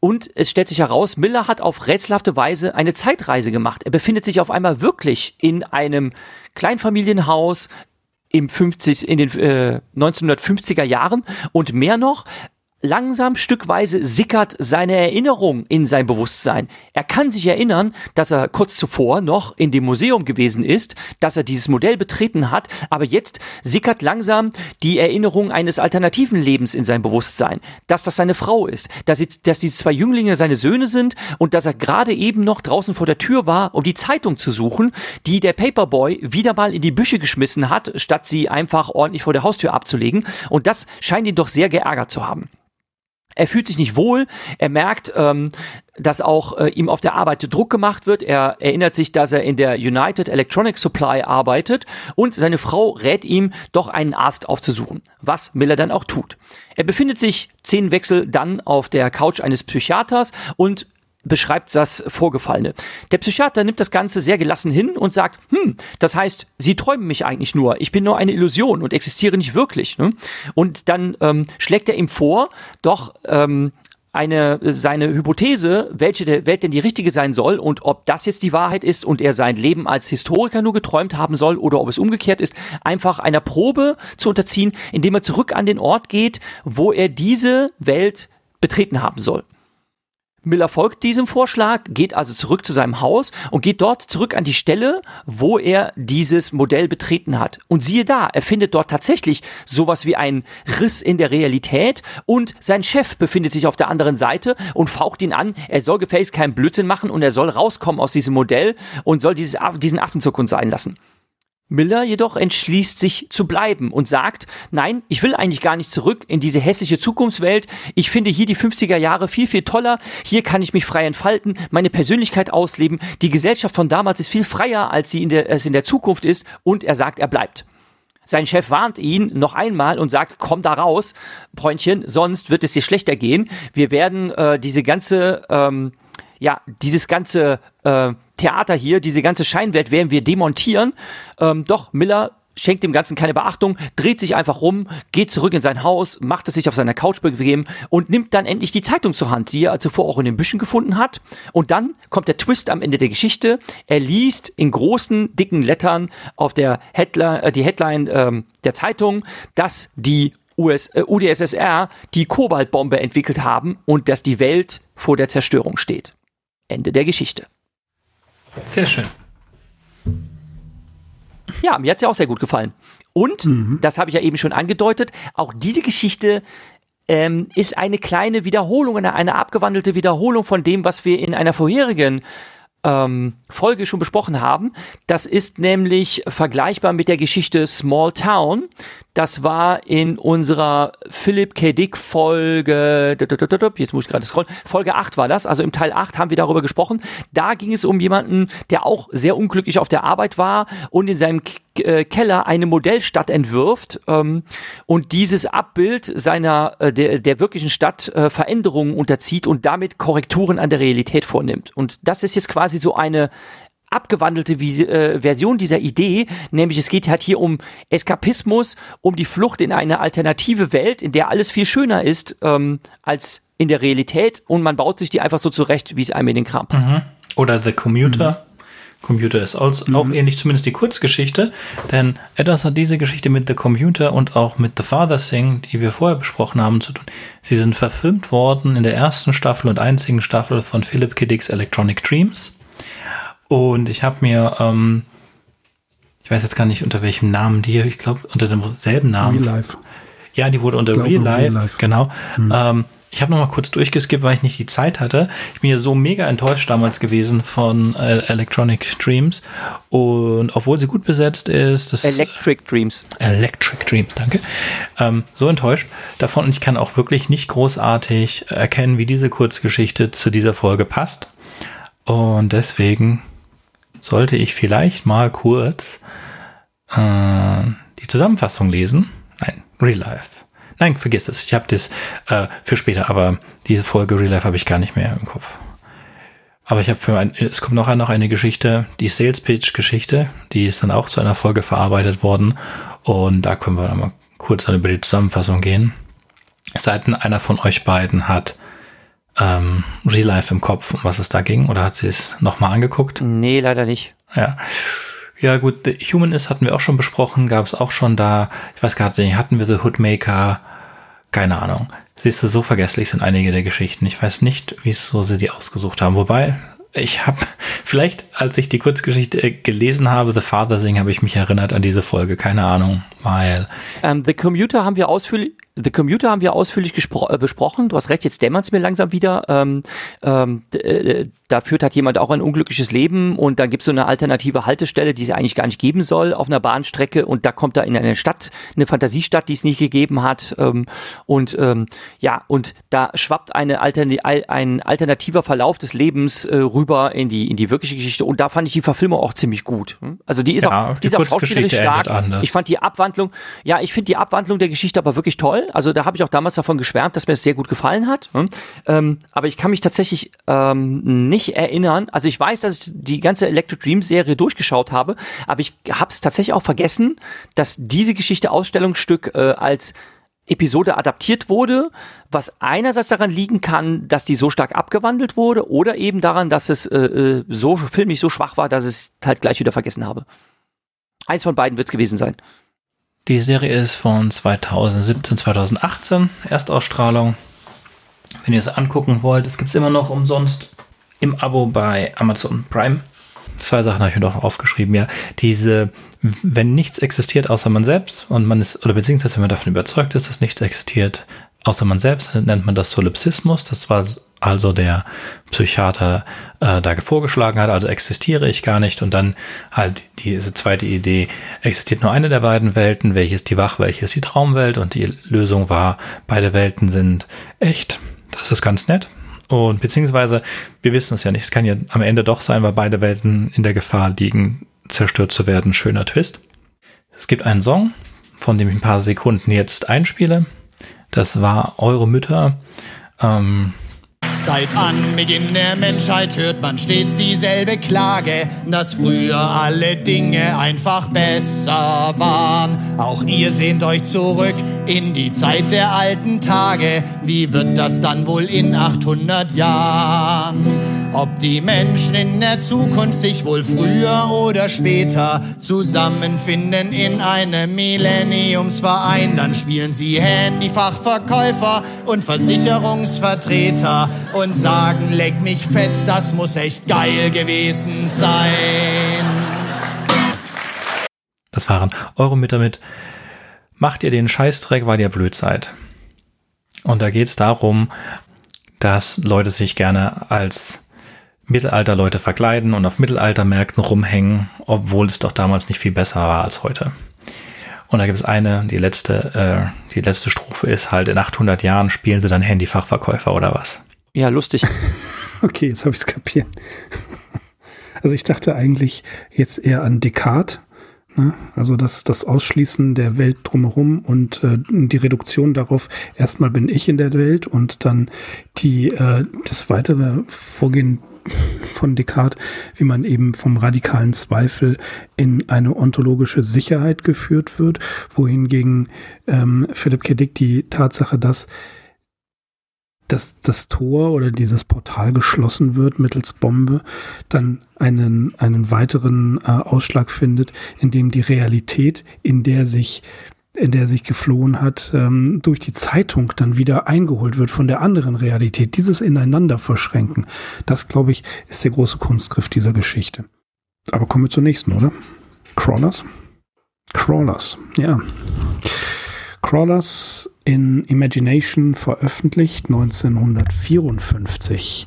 Und es stellt sich heraus, Miller hat auf rätselhafte Weise eine Zeitreise gemacht. Er befindet sich auf einmal wirklich in einem Kleinfamilienhaus im 50, in den äh, 1950er Jahren und mehr noch, Langsam stückweise sickert seine Erinnerung in sein Bewusstsein. Er kann sich erinnern, dass er kurz zuvor noch in dem Museum gewesen ist, dass er dieses Modell betreten hat, aber jetzt sickert langsam die Erinnerung eines alternativen Lebens in sein Bewusstsein, dass das seine Frau ist, dass, sie, dass diese zwei Jünglinge seine Söhne sind und dass er gerade eben noch draußen vor der Tür war, um die Zeitung zu suchen, die der Paperboy wieder mal in die Büsche geschmissen hat, statt sie einfach ordentlich vor der Haustür abzulegen. Und das scheint ihn doch sehr geärgert zu haben. Er fühlt sich nicht wohl. Er merkt, ähm, dass auch äh, ihm auf der Arbeit Druck gemacht wird. Er erinnert sich, dass er in der United Electronic Supply arbeitet und seine Frau rät ihm, doch einen Arzt aufzusuchen, was Miller dann auch tut. Er befindet sich zehn Wechsel dann auf der Couch eines Psychiaters und beschreibt das Vorgefallene. Der Psychiater nimmt das Ganze sehr gelassen hin und sagt, hm, das heißt, Sie träumen mich eigentlich nur, ich bin nur eine Illusion und existiere nicht wirklich. Ne? Und dann ähm, schlägt er ihm vor, doch ähm, eine, seine Hypothese, welche der Welt denn die richtige sein soll und ob das jetzt die Wahrheit ist und er sein Leben als Historiker nur geträumt haben soll oder ob es umgekehrt ist, einfach einer Probe zu unterziehen, indem er zurück an den Ort geht, wo er diese Welt betreten haben soll. Miller folgt diesem Vorschlag, geht also zurück zu seinem Haus und geht dort zurück an die Stelle, wo er dieses Modell betreten hat. Und siehe da, er findet dort tatsächlich sowas wie einen Riss in der Realität und sein Chef befindet sich auf der anderen Seite und faucht ihn an, er soll gefälligst keinen Blödsinn machen und er soll rauskommen aus diesem Modell und soll dieses, diesen Affenzuckund sein lassen. Miller jedoch entschließt sich zu bleiben und sagt, nein, ich will eigentlich gar nicht zurück in diese hässliche Zukunftswelt. Ich finde hier die 50er Jahre viel, viel toller. Hier kann ich mich frei entfalten, meine Persönlichkeit ausleben. Die Gesellschaft von damals ist viel freier, als sie in der, es in der Zukunft ist. Und er sagt, er bleibt. Sein Chef warnt ihn noch einmal und sagt, komm da raus, Bräunchen, sonst wird es dir schlechter gehen. Wir werden äh, diese ganze, ähm, ja, dieses ganze, äh, Theater hier, diese ganze Scheinwelt werden wir demontieren. Ähm, doch Miller schenkt dem Ganzen keine Beachtung, dreht sich einfach rum, geht zurück in sein Haus, macht es sich auf seiner Couch bequem und nimmt dann endlich die Zeitung zur Hand, die er zuvor auch in den Büschen gefunden hat. Und dann kommt der Twist am Ende der Geschichte. Er liest in großen, dicken Lettern auf der Headline, äh, die Headline ähm, der Zeitung, dass die US, äh, UdSSR die Kobaltbombe entwickelt haben und dass die Welt vor der Zerstörung steht. Ende der Geschichte. Sehr schön. Ja, mir hat es ja auch sehr gut gefallen. Und, mhm. das habe ich ja eben schon angedeutet, auch diese Geschichte ähm, ist eine kleine Wiederholung, eine, eine abgewandelte Wiederholung von dem, was wir in einer vorherigen ähm, Folge schon besprochen haben. Das ist nämlich vergleichbar mit der Geschichte Small Town. Das war in unserer Philip K. Dick Folge, jetzt muss ich gerade scrollen, Folge 8 war das, also im Teil 8 haben wir darüber gesprochen. Da ging es um jemanden, der auch sehr unglücklich auf der Arbeit war und in seinem äh, Keller eine Modellstadt entwirft ähm, und dieses Abbild seiner, äh, der, der wirklichen Stadt äh, Veränderungen unterzieht und damit Korrekturen an der Realität vornimmt. Und das ist jetzt quasi so eine abgewandelte Wie äh, Version dieser Idee, nämlich es geht halt hier um Eskapismus, um die Flucht in eine alternative Welt, in der alles viel schöner ist ähm, als in der Realität und man baut sich die einfach so zurecht, wie es einem in den Kram passt. Mhm. Oder The Commuter. Mhm. Computer ist also mhm. auch ähnlich, zumindest die Kurzgeschichte, denn etwas hat diese Geschichte mit The Computer und auch mit The Father Thing, die wir vorher besprochen haben, zu tun. Sie sind verfilmt worden in der ersten Staffel und einzigen Staffel von Philip K. Dick's Electronic Dreams. Und ich habe mir ähm, ich weiß jetzt gar nicht unter welchem Namen die, ich glaube unter demselben Namen. Real Life. Ja, die wurde unter Real Life, Real Life, genau. Hm. Ähm, ich habe noch mal kurz durchgeskippt, weil ich nicht die Zeit hatte. Ich bin ja so mega enttäuscht damals gewesen von äh, Electronic Dreams. Und obwohl sie gut besetzt ist. Das Electric Dreams. Electric Dreams, danke. Ähm, so enttäuscht davon. Und ich kann auch wirklich nicht großartig erkennen, wie diese Kurzgeschichte zu dieser Folge passt. Und deswegen sollte ich vielleicht mal kurz äh, die Zusammenfassung lesen. Nein, Real Life. Nein, vergiss es. Ich habe das äh, für später, aber diese Folge Real Life habe ich gar nicht mehr im Kopf. Aber ich habe für ein, es kommt noch, noch eine Geschichte, die Sales Pitch Geschichte, die ist dann auch zu einer Folge verarbeitet worden und da können wir dann mal kurz über die Zusammenfassung gehen. Seiten einer von euch beiden hat ähm, Real Life im Kopf, um was es da ging, oder hat sie es nochmal angeguckt? Nee, leider nicht. Ja. Ja, gut, The Human ist hatten wir auch schon besprochen, gab es auch schon da, ich weiß gar nicht, hatten wir The Hoodmaker, keine Ahnung. Siehst du, so vergesslich sind einige der Geschichten. Ich weiß nicht, wieso sie die ausgesucht haben. Wobei, ich habe vielleicht, als ich die Kurzgeschichte äh, gelesen habe, The Father Thing, habe ich mich erinnert an diese Folge. Keine Ahnung, weil. Ähm, The Commuter haben wir ausführlich, The Commuter haben wir ausführlich äh, besprochen. Du hast recht, jetzt dämmert es mir langsam wieder. Ähm, ähm, äh, da führt halt jemand auch ein unglückliches Leben und dann gibt es so eine alternative Haltestelle, die es eigentlich gar nicht geben soll auf einer Bahnstrecke und da kommt er in eine Stadt, eine Fantasiestadt, die es nicht gegeben hat ähm, und ähm, ja, und da schwappt eine Altern ein alternativer Verlauf des Lebens äh, rüber in die, in die wirkliche Geschichte und da fand ich die Verfilmung auch ziemlich gut. Hm? Also die ist ja, auch, die, die ist auch schauspielerisch stark. Ich fand die Abwandlung, ja, ich finde die Abwandlung der Geschichte aber wirklich toll. Also da habe ich auch damals davon geschwärmt, dass mir das sehr gut gefallen hat. Hm? Ähm, aber ich kann mich tatsächlich ähm, nicht nicht erinnern. Also ich weiß, dass ich die ganze Electric Dreams Serie durchgeschaut habe, aber ich habe es tatsächlich auch vergessen, dass diese Geschichte Ausstellungsstück äh, als Episode adaptiert wurde, was einerseits daran liegen kann, dass die so stark abgewandelt wurde oder eben daran, dass es äh, äh so filmisch so schwach war, dass ich es halt gleich wieder vergessen habe. Eins von beiden wird es gewesen sein. Die Serie ist von 2017, 2018, Erstausstrahlung. Wenn ihr es angucken wollt, es gibt es immer noch umsonst im Abo bei Amazon Prime. Zwei Sachen habe ich mir doch aufgeschrieben, ja. Diese, wenn nichts existiert außer man selbst und man ist, oder beziehungsweise wenn man davon überzeugt ist, dass nichts existiert außer man selbst, dann nennt man das Solipsismus. Das war also der Psychiater äh, da vorgeschlagen hat, also existiere ich gar nicht. Und dann halt diese zweite Idee, existiert nur eine der beiden Welten, welche ist die Wach, welche ist die Traumwelt. Und die Lösung war, beide Welten sind echt. Das ist ganz nett. Und beziehungsweise, wir wissen es ja nicht, es kann ja am Ende doch sein, weil beide Welten in der Gefahr liegen, zerstört zu werden. Schöner Twist. Es gibt einen Song, von dem ich ein paar Sekunden jetzt einspiele. Das war Eure Mütter. Ähm, Seit Anbeginn der Menschheit hört man stets dieselbe Klage, dass früher alle Dinge einfach besser waren. Auch ihr sehnt euch zurück in die Zeit der alten Tage. Wie wird das dann wohl in 800 Jahren? Ob die Menschen in der Zukunft sich wohl früher oder später zusammenfinden in einem Millenniumsverein, dann spielen sie Handyfachverkäufer und Versicherungsvertreter und sagen, leck mich fetz, das muss echt geil gewesen sein. Das waren eure mit Macht ihr den Scheißdreck, weil ihr blöd seid. Und da geht es darum, dass Leute sich gerne als Mittelalterleute verkleiden und auf Mittelaltermärkten rumhängen, obwohl es doch damals nicht viel besser war als heute. Und da gibt es eine, die letzte, äh, die letzte Strophe ist halt, in 800 Jahren spielen sie dann Handyfachverkäufer oder was. Ja, lustig. okay, jetzt habe ich es kapiert. Also ich dachte eigentlich jetzt eher an Descartes, ne? also das, das Ausschließen der Welt drumherum und äh, die Reduktion darauf, erstmal bin ich in der Welt und dann die, äh, das weitere Vorgehen von Descartes, wie man eben vom radikalen Zweifel in eine ontologische Sicherheit geführt wird, wohingegen ähm, Philipp K. Dick die Tatsache, dass dass das Tor oder dieses Portal geschlossen wird mittels Bombe, dann einen, einen weiteren äh, Ausschlag findet, in dem die Realität, in der sich in der sich geflohen hat, ähm, durch die Zeitung dann wieder eingeholt wird von der anderen Realität. Dieses ineinander verschränken, das glaube ich, ist der große Kunstgriff dieser Geschichte. Aber kommen wir zur nächsten, oder? Crawlers? Crawlers, ja. Crawlers in Imagination veröffentlicht 1954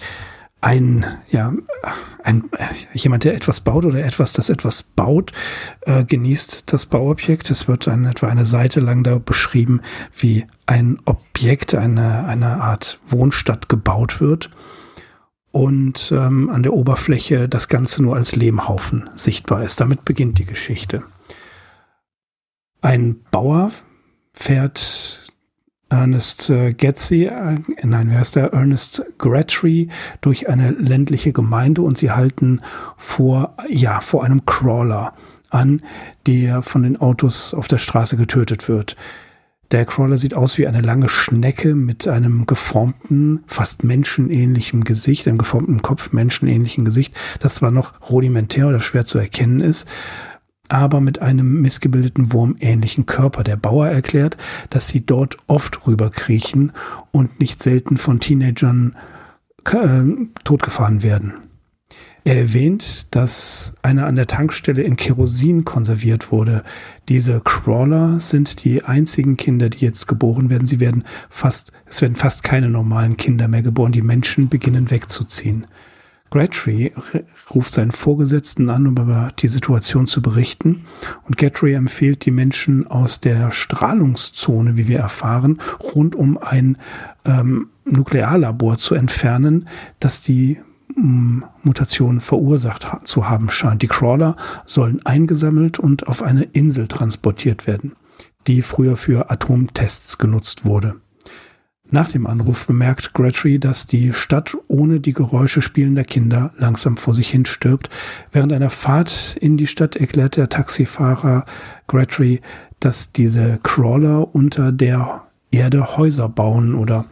ein, ja, ein, jemand, der etwas baut oder etwas, das etwas baut, äh, genießt das Bauobjekt. Es wird ein, etwa eine Seite lang da beschrieben, wie ein Objekt, eine, eine Art Wohnstadt gebaut wird und ähm, an der Oberfläche das Ganze nur als Lehmhaufen sichtbar ist. Damit beginnt die Geschichte. Ein Bauer fährt Ernest äh, Getzi, äh, nein, wer ist der? Ernest Gratry durch eine ländliche Gemeinde und sie halten vor, ja, vor einem Crawler an, der von den Autos auf der Straße getötet wird. Der Crawler sieht aus wie eine lange Schnecke mit einem geformten, fast menschenähnlichen Gesicht, einem geformten Kopf, menschenähnlichen Gesicht, das zwar noch rudimentär oder schwer zu erkennen ist, aber mit einem missgebildeten wurmähnlichen Körper. Der Bauer erklärt, dass sie dort oft rüberkriechen und nicht selten von Teenagern äh, totgefahren werden. Er erwähnt, dass einer an der Tankstelle in Kerosin konserviert wurde. Diese Crawler sind die einzigen Kinder, die jetzt geboren werden. Sie werden fast, es werden fast keine normalen Kinder mehr geboren. Die Menschen beginnen wegzuziehen. Gratry ruft seinen Vorgesetzten an, um über die Situation zu berichten. Und Gratry empfiehlt die Menschen aus der Strahlungszone, wie wir erfahren, rund um ein ähm, Nuklearlabor zu entfernen, das die ähm, Mutation verursacht zu haben scheint. Die Crawler sollen eingesammelt und auf eine Insel transportiert werden, die früher für Atomtests genutzt wurde. Nach dem Anruf bemerkt Gretry, dass die Stadt ohne die Geräusche spielender Kinder langsam vor sich hin stirbt. Während einer Fahrt in die Stadt erklärt der Taxifahrer Gretry, dass diese Crawler unter der Erde Häuser bauen oder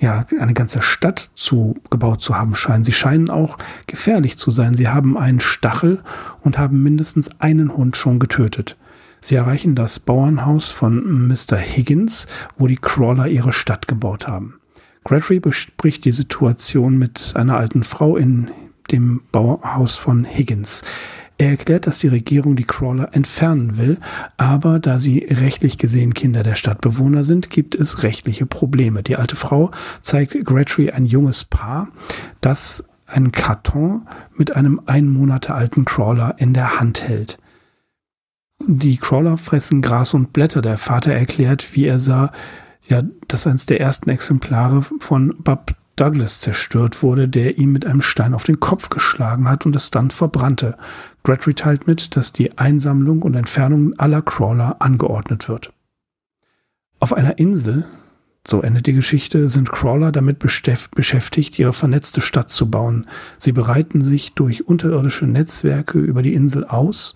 ja, eine ganze Stadt zu, gebaut zu haben scheinen. Sie scheinen auch gefährlich zu sein. Sie haben einen Stachel und haben mindestens einen Hund schon getötet. Sie erreichen das Bauernhaus von Mr. Higgins, wo die Crawler ihre Stadt gebaut haben. Gregory bespricht die Situation mit einer alten Frau in dem Bauhaus von Higgins. Er erklärt, dass die Regierung die Crawler entfernen will, aber da sie rechtlich gesehen Kinder der Stadtbewohner sind, gibt es rechtliche Probleme. Die alte Frau zeigt Gregory ein junges Paar, das einen Karton mit einem ein Monate alten Crawler in der Hand hält. Die Crawler fressen Gras und Blätter. Der Vater erklärt, wie er sah, ja, dass eines der ersten Exemplare von Bob Douglas zerstört wurde, der ihm mit einem Stein auf den Kopf geschlagen hat und es dann verbrannte. Gretry teilt mit, dass die Einsammlung und Entfernung aller Crawler angeordnet wird. Auf einer Insel, so endet die Geschichte, sind Crawler damit beschäftigt, ihre vernetzte Stadt zu bauen. Sie bereiten sich durch unterirdische Netzwerke über die Insel aus,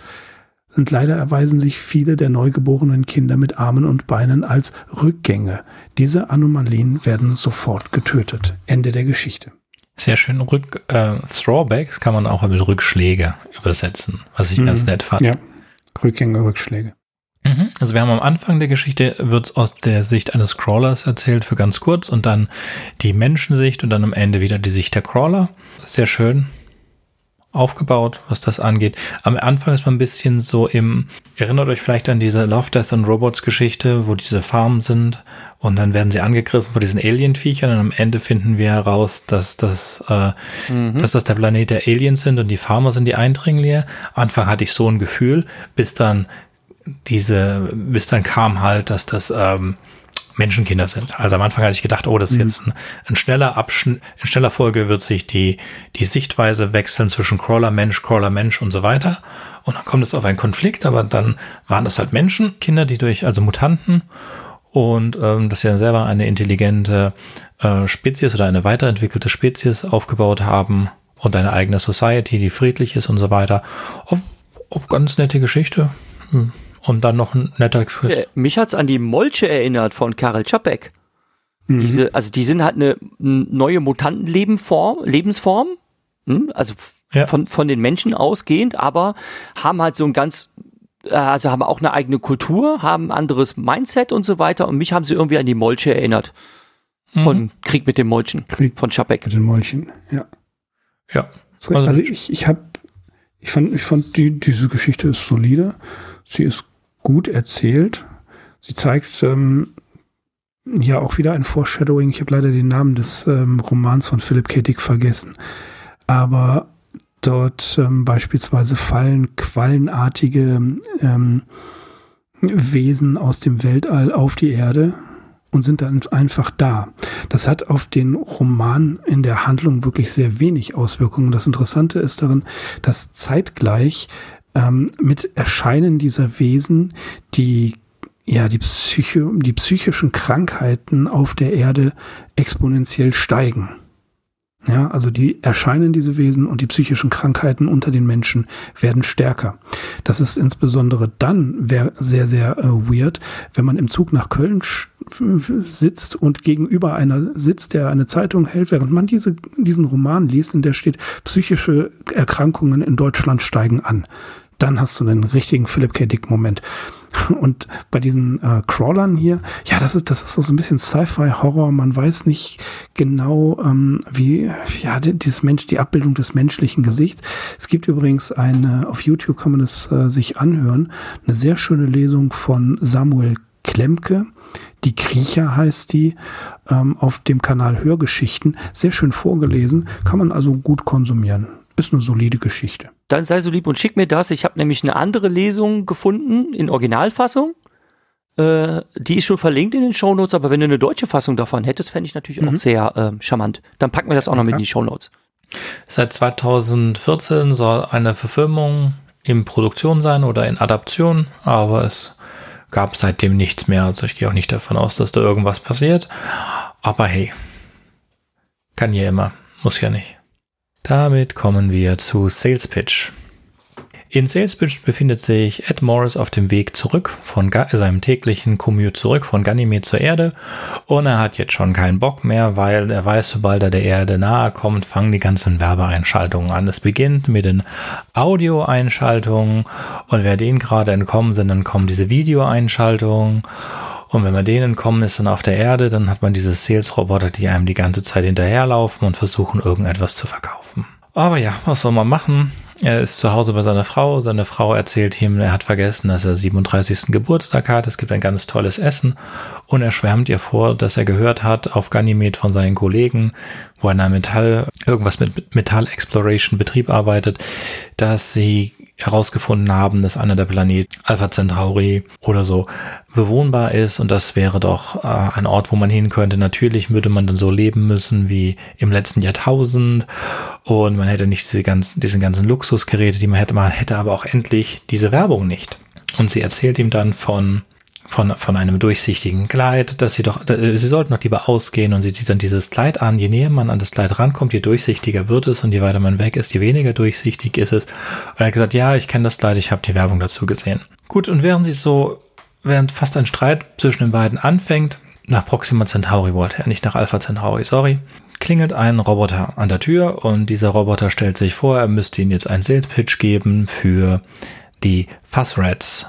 und leider erweisen sich viele der neugeborenen Kinder mit Armen und Beinen als Rückgänge. Diese Anomalien werden sofort getötet. Ende der Geschichte. Sehr schön. Rück, äh, Throwbacks kann man auch mit Rückschläge übersetzen, was ich mhm. ganz nett fand. Ja, Rückgänge, Rückschläge. Mhm. Also wir haben am Anfang der Geschichte, wird es aus der Sicht eines Crawlers erzählt für ganz kurz und dann die Menschensicht und dann am Ende wieder die Sicht der Crawler. Sehr schön aufgebaut, was das angeht. Am Anfang ist man ein bisschen so im, erinnert euch vielleicht an diese Love, Death and Robots Geschichte, wo diese Farmen sind und dann werden sie angegriffen von diesen Alien-Viechern und am Ende finden wir heraus, dass das, äh, mhm. dass das der Planet der Aliens sind und die Farmer sind die Eindringlinge. Anfang hatte ich so ein Gefühl, bis dann diese, bis dann kam halt, dass das, ähm, Menschenkinder sind. Also am Anfang hatte ich gedacht, oh, das ist mhm. jetzt ein, ein schneller Abschnitt, in schneller Folge wird sich die, die Sichtweise wechseln zwischen Crawler, Mensch, Crawler, Mensch und so weiter. Und dann kommt es auf einen Konflikt, aber dann waren das halt Menschenkinder, die durch, also Mutanten und ähm, dass sie dann selber eine intelligente äh, Spezies oder eine weiterentwickelte Spezies aufgebaut haben und eine eigene Society, die friedlich ist und so weiter. Ob, ob ganz nette Geschichte. Hm. Und dann noch ein netter Quiz. Äh, mich hat's an die Molche erinnert von Karel Čapek. Mhm. Diese, also die sind halt eine neue Mutantenlebensform, Lebensform, hm? also ja. von, von den Menschen ausgehend, aber haben halt so ein ganz, äh, also haben auch eine eigene Kultur, haben ein anderes Mindset und so weiter. Und mich haben sie irgendwie an die Molche erinnert. Von mhm. Krieg mit den Molchen. Krieg von Čapek. Mit den Molchen, ja. Ja. Also, also ich, ich habe Ich fand, ich fand die, diese Geschichte ist solide. Sie ist gut erzählt. Sie zeigt ähm, ja auch wieder ein Foreshadowing. Ich habe leider den Namen des ähm, Romans von Philip K. Dick vergessen. Aber dort ähm, beispielsweise fallen quallenartige ähm, Wesen aus dem Weltall auf die Erde und sind dann einfach da. Das hat auf den Roman in der Handlung wirklich sehr wenig Auswirkungen. Das Interessante ist darin, dass zeitgleich ähm, mit Erscheinen dieser Wesen die ja, die, Psyche, die psychischen Krankheiten auf der Erde exponentiell steigen. Ja, also die erscheinen diese Wesen und die psychischen Krankheiten unter den Menschen werden stärker. Das ist insbesondere dann sehr, sehr äh, weird, wenn man im Zug nach Köln sitzt und gegenüber einer sitzt, der eine Zeitung hält, während man diese, diesen Roman liest, in der steht, psychische Erkrankungen in Deutschland steigen an. Dann hast du einen richtigen Philip K. Dick-Moment. Und bei diesen äh, Crawlern hier, ja, das ist, das ist so ein bisschen Sci-Fi-Horror. Man weiß nicht genau, ähm, wie, ja, dieses Mensch, die Abbildung des menschlichen Gesichts. Es gibt übrigens eine, auf YouTube kann man es äh, sich anhören, eine sehr schöne Lesung von Samuel Klemke. Die Kriecher heißt die, ähm, auf dem Kanal Hörgeschichten. Sehr schön vorgelesen, kann man also gut konsumieren. Ist eine solide Geschichte. Dann sei so lieb und schick mir das. Ich habe nämlich eine andere Lesung gefunden in Originalfassung. Äh, die ist schon verlinkt in den Shownotes, aber wenn du eine deutsche Fassung davon hättest, fände ich natürlich mhm. auch sehr äh, charmant. Dann packen wir das auch noch mit in die Shownotes. Seit 2014 soll eine Verfilmung in Produktion sein oder in Adaption, aber es gab seitdem nichts mehr. Also ich gehe auch nicht davon aus, dass da irgendwas passiert. Aber hey, kann ja immer, muss ja nicht. Damit kommen wir zu Sales Pitch. In Sales Pitch befindet sich Ed Morris auf dem Weg zurück von seinem täglichen Commute zurück von Ganymed zur Erde und er hat jetzt schon keinen Bock mehr, weil er weiß, sobald er der Erde nahe kommt, fangen die ganzen Werbeeinschaltungen an. Es beginnt mit den Audioeinschaltungen und wer denen gerade entkommen sind, dann kommen diese Videoeinschaltungen und wenn man denen kommen ist dann auf der Erde, dann hat man diese Sales-Roboter, die einem die ganze Zeit hinterherlaufen und versuchen, irgendetwas zu verkaufen. Aber ja, was soll man machen? Er ist zu Hause bei seiner Frau. Seine Frau erzählt ihm, er hat vergessen, dass er 37. Geburtstag hat. Es gibt ein ganz tolles Essen. Und er schwärmt ihr vor, dass er gehört hat auf Ganymed von seinen Kollegen, wo er in einem Metall, irgendwas mit Metall Exploration Betrieb arbeitet, dass sie herausgefunden haben, dass einer der Planeten Alpha Centauri oder so bewohnbar ist und das wäre doch äh, ein Ort, wo man hin könnte. Natürlich würde man dann so leben müssen wie im letzten Jahrtausend und man hätte nicht diese ganzen, diesen ganzen Luxusgeräte, die man hätte, man hätte aber auch endlich diese Werbung nicht. Und sie erzählt ihm dann von von, von einem durchsichtigen Kleid, dass sie doch, äh, sie sollten doch lieber ausgehen und sie zieht dann dieses Kleid an. Je näher man an das Kleid rankommt, je durchsichtiger wird es und je weiter man weg ist, je weniger durchsichtig ist es. Und er hat gesagt, ja, ich kenne das Kleid, ich habe die Werbung dazu gesehen. Gut, und während sie so, während fast ein Streit zwischen den beiden anfängt, nach Proxima Centauri wollte er, nicht nach Alpha Centauri, sorry, klingelt ein Roboter an der Tür und dieser Roboter stellt sich vor, er müsste ihnen jetzt einen Sales Pitch geben für die Fuzzrats.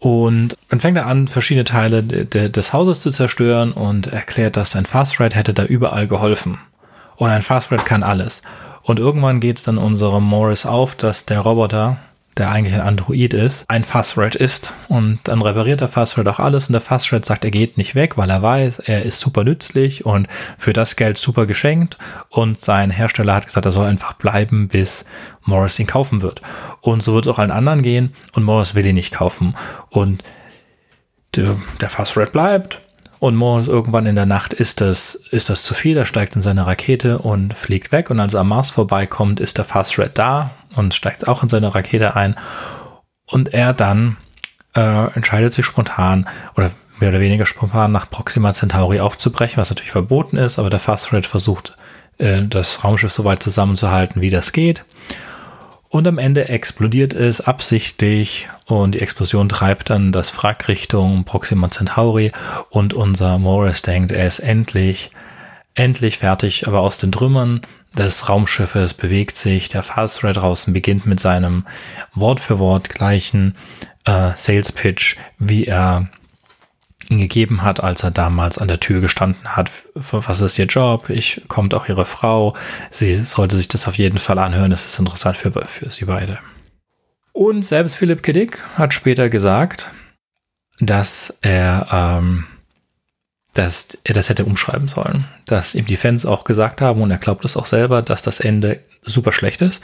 Und dann fängt er an, verschiedene Teile de de des Hauses zu zerstören und erklärt, dass ein Fast Red hätte da überall geholfen. Und ein Fast Red kann alles. Und irgendwann geht es dann unserem Morris auf, dass der Roboter, der eigentlich ein Android ist, ein Fuzzred ist. Und dann repariert der Fuzzred auch alles und der Fuzzred sagt, er geht nicht weg, weil er weiß, er ist super nützlich und für das Geld super geschenkt. Und sein Hersteller hat gesagt, er soll einfach bleiben, bis Morris ihn kaufen wird. Und so wird es auch allen anderen gehen und Morris will ihn nicht kaufen. Und der, der bleibt. Und morgens irgendwann in der Nacht ist das, ist das zu viel. Er steigt in seine Rakete und fliegt weg. Und als er am Mars vorbeikommt, ist der Fast Red da und steigt auch in seine Rakete ein. Und er dann äh, entscheidet sich spontan oder mehr oder weniger spontan nach Proxima Centauri aufzubrechen, was natürlich verboten ist, aber der Fast Red versucht, äh, das Raumschiff so weit zusammenzuhalten, wie das geht. Und am Ende explodiert es absichtlich und die Explosion treibt dann das Wrack Richtung Proxima Centauri und unser Morris denkt, er ist endlich, endlich fertig, aber aus den Trümmern des Raumschiffes bewegt sich der Fast Red draußen, beginnt mit seinem Wort für Wort gleichen äh, Sales Pitch, wie er gegeben hat, als er damals an der Tür gestanden hat. Was ist Ihr Job? Ich kommt auch Ihre Frau. Sie sollte sich das auf jeden Fall anhören. Es ist interessant für, für Sie beide. Und selbst Philipp K. Dick hat später gesagt, dass er, ähm, dass er das hätte umschreiben sollen. Dass ihm die Fans auch gesagt haben, und er glaubt es auch selber, dass das Ende super schlecht ist.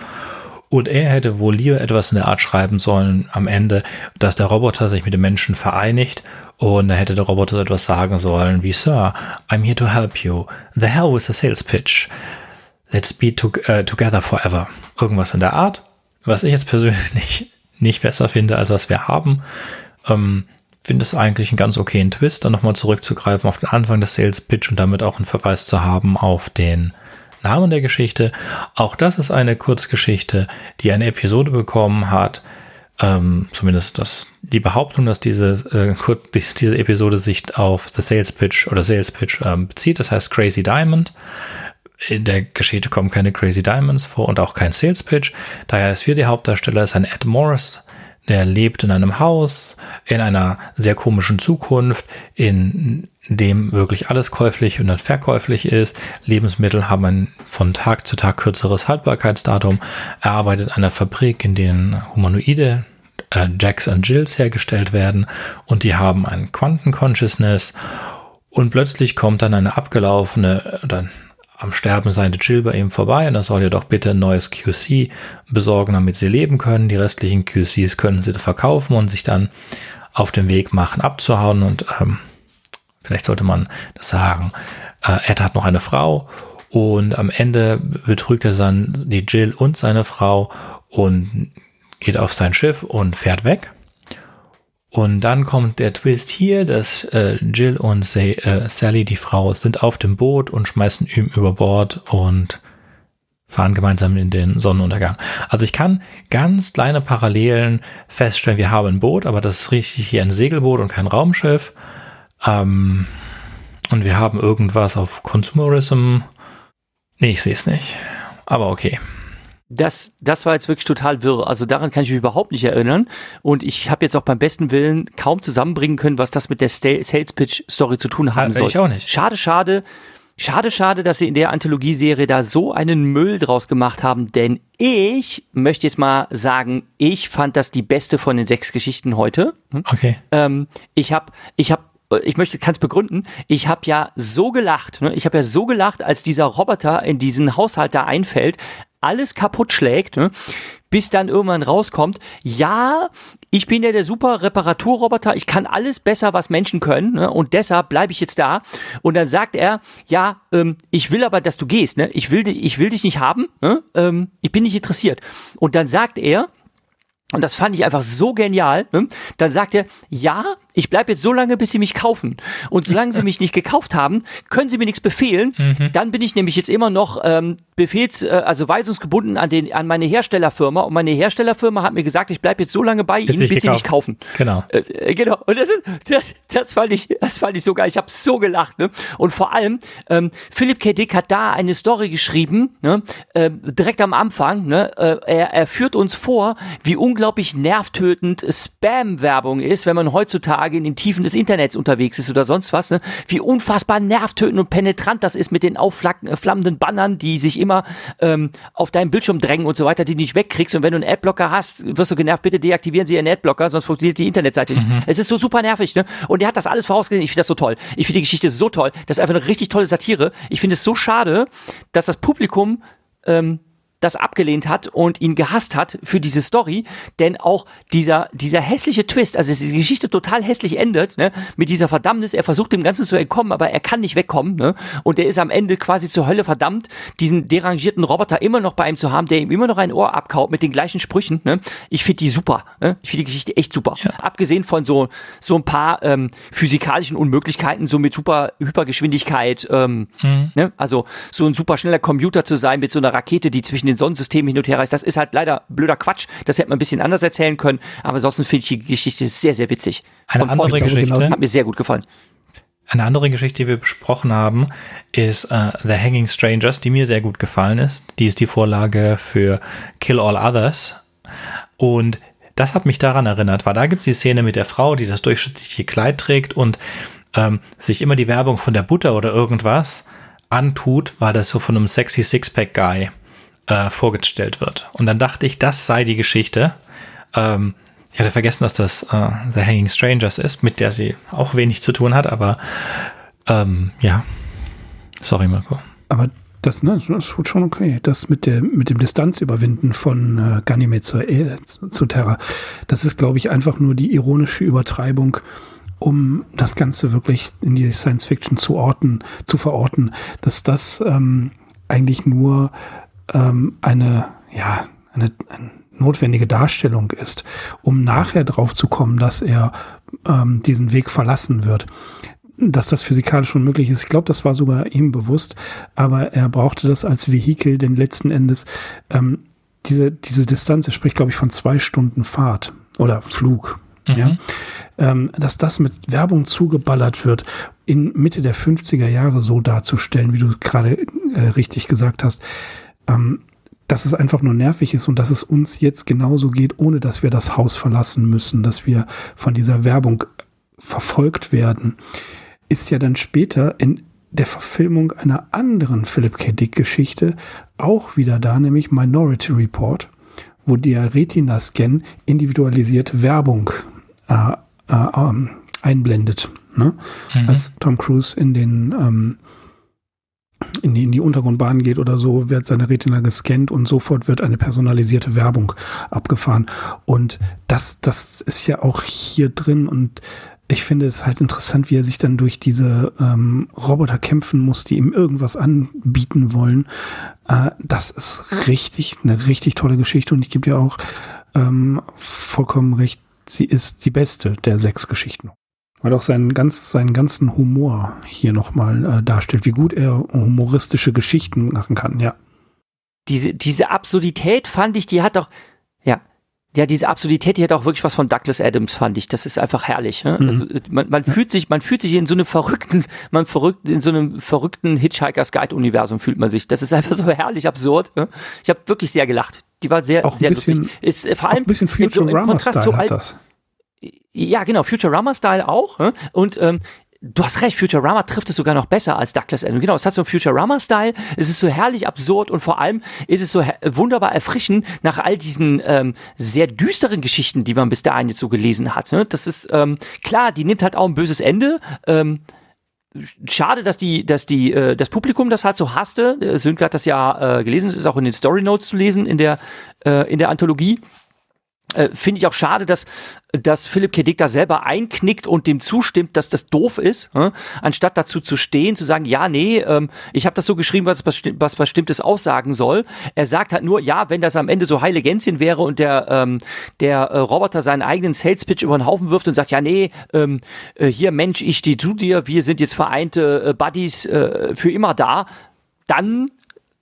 Und er hätte wohl lieber etwas in der Art schreiben sollen am Ende, dass der Roboter sich mit dem Menschen vereinigt und da hätte der Roboter etwas sagen sollen wie, Sir, I'm here to help you. The hell with the sales pitch. Let's be to uh, together forever. Irgendwas in der Art. Was ich jetzt persönlich nicht besser finde, als was wir haben. Ähm, finde es eigentlich einen ganz okayen Twist, dann nochmal zurückzugreifen auf den Anfang des Sales Pitch und damit auch einen Verweis zu haben auf den Namen der Geschichte. Auch das ist eine Kurzgeschichte, die eine Episode bekommen hat. Ähm, zumindest das, die Behauptung, dass diese, äh, diese Episode sich auf The Sales Pitch oder Sales Pitch ähm, bezieht. Das heißt Crazy Diamond. In der Geschichte kommen keine Crazy Diamonds vor und auch kein Sales Pitch. Daher ist hier der Hauptdarsteller ist ein Ed Morris, der lebt in einem Haus, in einer sehr komischen Zukunft, in dem wirklich alles käuflich und dann verkäuflich ist. Lebensmittel haben ein von Tag zu Tag kürzeres Haltbarkeitsdatum. Er arbeitet in einer Fabrik, in denen Humanoide äh, Jacks und Jills hergestellt werden und die haben ein Quantenconsciousness und plötzlich kommt dann eine abgelaufene oder am Sterben seine Jill bei ihm vorbei und er soll ihr doch bitte ein neues QC besorgen, damit sie leben können. Die restlichen QCs können sie verkaufen und sich dann auf den Weg machen, abzuhauen und ähm, Vielleicht sollte man das sagen. Äh, Ed hat noch eine Frau und am Ende betrügt er dann die Jill und seine Frau und geht auf sein Schiff und fährt weg. Und dann kommt der Twist hier, dass äh, Jill und Say, äh, Sally, die Frau, sind auf dem Boot und schmeißen ihn über Bord und fahren gemeinsam in den Sonnenuntergang. Also ich kann ganz kleine Parallelen feststellen. Wir haben ein Boot, aber das ist richtig hier ein Segelboot und kein Raumschiff. Ähm, und wir haben irgendwas auf Consumerism. Nee, ich sehe es nicht. Aber okay. Das, das war jetzt wirklich total wirr. Also daran kann ich mich überhaupt nicht erinnern. Und ich habe jetzt auch beim besten Willen kaum zusammenbringen können, was das mit der Sales Pitch Story zu tun haben ja, soll. Ich auch nicht. Schade, schade. Schade, schade, dass sie in der Anthologieserie da so einen Müll draus gemacht haben, denn ich möchte jetzt mal sagen, ich fand das die beste von den sechs Geschichten heute. Okay. Ähm, ich habe ich hab ich möchte, kann es begründen, ich habe ja so gelacht, ne? ich habe ja so gelacht, als dieser Roboter in diesen Haushalt da einfällt, alles kaputt schlägt, ne? bis dann irgendwann rauskommt, ja, ich bin ja der super Reparaturroboter, ich kann alles besser, was Menschen können, ne? und deshalb bleibe ich jetzt da. Und dann sagt er, ja, ähm, ich will aber, dass du gehst, ne? ich, will dich, ich will dich nicht haben, ne? ähm, ich bin nicht interessiert. Und dann sagt er, und das fand ich einfach so genial. Ne? Dann sagt er, ja, ich bleibe jetzt so lange, bis sie mich kaufen. Und solange sie mich nicht gekauft haben, können sie mir nichts befehlen. Mhm. Dann bin ich nämlich jetzt immer noch ähm, befehls-, äh, also weisungsgebunden an, den, an meine Herstellerfirma. Und meine Herstellerfirma hat mir gesagt, ich bleibe jetzt so lange bei ihnen, bis gekauft. sie mich kaufen. Genau. Äh, äh, genau. Und das, ist, das, das, fand ich, das fand ich so geil. Ich habe so gelacht. Ne? Und vor allem, ähm, Philipp K. Dick hat da eine Story geschrieben, ne? äh, direkt am Anfang. Ne? Äh, er, er führt uns vor, wie unglaublich unglaublich nervtötend Spam-Werbung ist, wenn man heutzutage in den Tiefen des Internets unterwegs ist oder sonst was, ne? wie unfassbar nervtötend und penetrant das ist mit den aufflammenden Bannern, die sich immer ähm, auf deinem Bildschirm drängen und so weiter, die du nicht wegkriegst. Und wenn du einen Adblocker hast, wirst du genervt, bitte deaktivieren Sie Ihren Adblocker, sonst funktioniert die Internetseite nicht. Mhm. Es ist so super nervig, ne? Und er hat das alles vorausgesehen. Ich finde das so toll. Ich finde die Geschichte so toll. Das ist einfach eine richtig tolle Satire. Ich finde es so schade, dass das Publikum ähm, das abgelehnt hat und ihn gehasst hat für diese Story, denn auch dieser, dieser hässliche Twist, also die Geschichte total hässlich endet, ne, mit dieser Verdammnis, er versucht dem Ganzen zu entkommen, aber er kann nicht wegkommen, ne, und er ist am Ende quasi zur Hölle verdammt, diesen derangierten Roboter immer noch bei ihm zu haben, der ihm immer noch ein Ohr abkaut mit den gleichen Sprüchen, ne, ich finde die super, ne, ich finde die Geschichte echt super, ja. abgesehen von so, so ein paar, ähm, physikalischen Unmöglichkeiten, so mit super Hypergeschwindigkeit, ähm, mhm. ne, also so ein super schneller Computer zu sein mit so einer Rakete, die zwischen den den Sonnensystemen hin und her reist. Das ist halt leider blöder Quatsch. Das hätte man ein bisschen anders erzählen können. Aber ansonsten finde ich die Geschichte sehr, sehr witzig. Eine Von andere Geschichte. Genau. Hat mir sehr gut gefallen. Eine andere Geschichte, die wir besprochen haben, ist uh, The Hanging Strangers, die mir sehr gut gefallen ist. Die ist die Vorlage für Kill All Others. Und das hat mich daran erinnert, weil da gibt es die Szene mit der Frau, die das durchschnittliche Kleid trägt und ähm, sich immer die Werbung von der Butter oder irgendwas antut, weil das so von einem sexy Sixpack-Guy äh, vorgestellt wird. Und dann dachte ich, das sei die Geschichte. Ähm, ich hatte vergessen, dass das äh, The Hanging Strangers ist, mit der sie auch wenig zu tun hat, aber ähm, ja. Sorry, Mirko. Aber das, ne, das ist schon okay. Das mit, der, mit dem Distanzüberwinden von äh, Ganymede zur, äh, zu Terra, das ist, glaube ich, einfach nur die ironische Übertreibung, um das Ganze wirklich in die Science Fiction zu orten, zu verorten, dass das ähm, eigentlich nur ähm, eine, ja, eine, eine notwendige Darstellung ist, um nachher drauf zu kommen, dass er ähm, diesen Weg verlassen wird dass das physikalisch unmöglich ist. Ich glaube, das war sogar ihm bewusst, aber er brauchte das als Vehikel, denn letzten Endes ähm, diese, diese Distanz, er spricht, glaube ich, von zwei Stunden Fahrt oder Flug. Mhm. Ja, ähm, dass das mit Werbung zugeballert wird, in Mitte der 50er Jahre so darzustellen, wie du gerade äh, richtig gesagt hast, ähm, dass es einfach nur nervig ist und dass es uns jetzt genauso geht, ohne dass wir das Haus verlassen müssen, dass wir von dieser Werbung verfolgt werden ist ja dann später in der Verfilmung einer anderen Philip K. Dick Geschichte auch wieder da, nämlich Minority Report, wo der Retina-Scan individualisierte Werbung äh, äh, ähm, einblendet. Ne? Mhm. Als Tom Cruise in den ähm, in die, in die Untergrundbahn geht oder so, wird seine Retina gescannt und sofort wird eine personalisierte Werbung abgefahren. Und das, das ist ja auch hier drin und ich finde es halt interessant, wie er sich dann durch diese ähm, Roboter kämpfen muss, die ihm irgendwas anbieten wollen. Äh, das ist richtig, eine richtig tolle Geschichte und ich gebe dir auch ähm, vollkommen recht, sie ist die beste der sechs Geschichten. Weil auch seinen, ganz, seinen ganzen Humor hier nochmal äh, darstellt, wie gut er humoristische Geschichten machen kann, ja. Diese, diese Absurdität fand ich, die hat doch, ja, ja, diese Absurdität, die hat auch wirklich was von Douglas Adams, fand ich. Das ist einfach herrlich. Ne? Mhm. Also, man, man fühlt sich, man fühlt sich in so einem verrückten, man verrückt, in so einem verrückten Hitchhiker's Guide Universum fühlt man sich. Das ist einfach so herrlich absurd. Ne? Ich habe wirklich sehr gelacht. Die war sehr, auch sehr bisschen, lustig. Ist, äh, vor allem ein bisschen Futurama-Style so hat das. Ja, genau, Futurama-Style auch. Ne? Und ähm, Du hast recht, Futurama trifft es sogar noch besser als Douglas Adams. Genau, es hat so einen Futurama-Style. Es ist so herrlich absurd und vor allem ist es so wunderbar erfrischend nach all diesen ähm, sehr düsteren Geschichten, die man bis dahin jetzt so gelesen hat. Ne? Das ist ähm, klar, die nimmt halt auch ein böses Ende. Ähm, schade, dass die, dass die, äh, das Publikum das halt so hasste. Äh, Sönke hat das ja äh, gelesen, es ist auch in den Story Notes zu lesen in der, äh, in der Anthologie. Äh, Finde ich auch schade, dass, dass Philipp K. Dick da selber einknickt und dem zustimmt, dass das doof ist, äh? anstatt dazu zu stehen, zu sagen, ja, nee, ähm, ich habe das so geschrieben, was, was Bestimmtes aussagen soll. Er sagt halt nur, ja, wenn das am Ende so heile Gänschen wäre und der, ähm, der äh, Roboter seinen eigenen Sales Pitch über den Haufen wirft und sagt, ja, nee, ähm, äh, hier Mensch, ich stehe zu dir, wir sind jetzt vereinte äh, Buddies für immer da, dann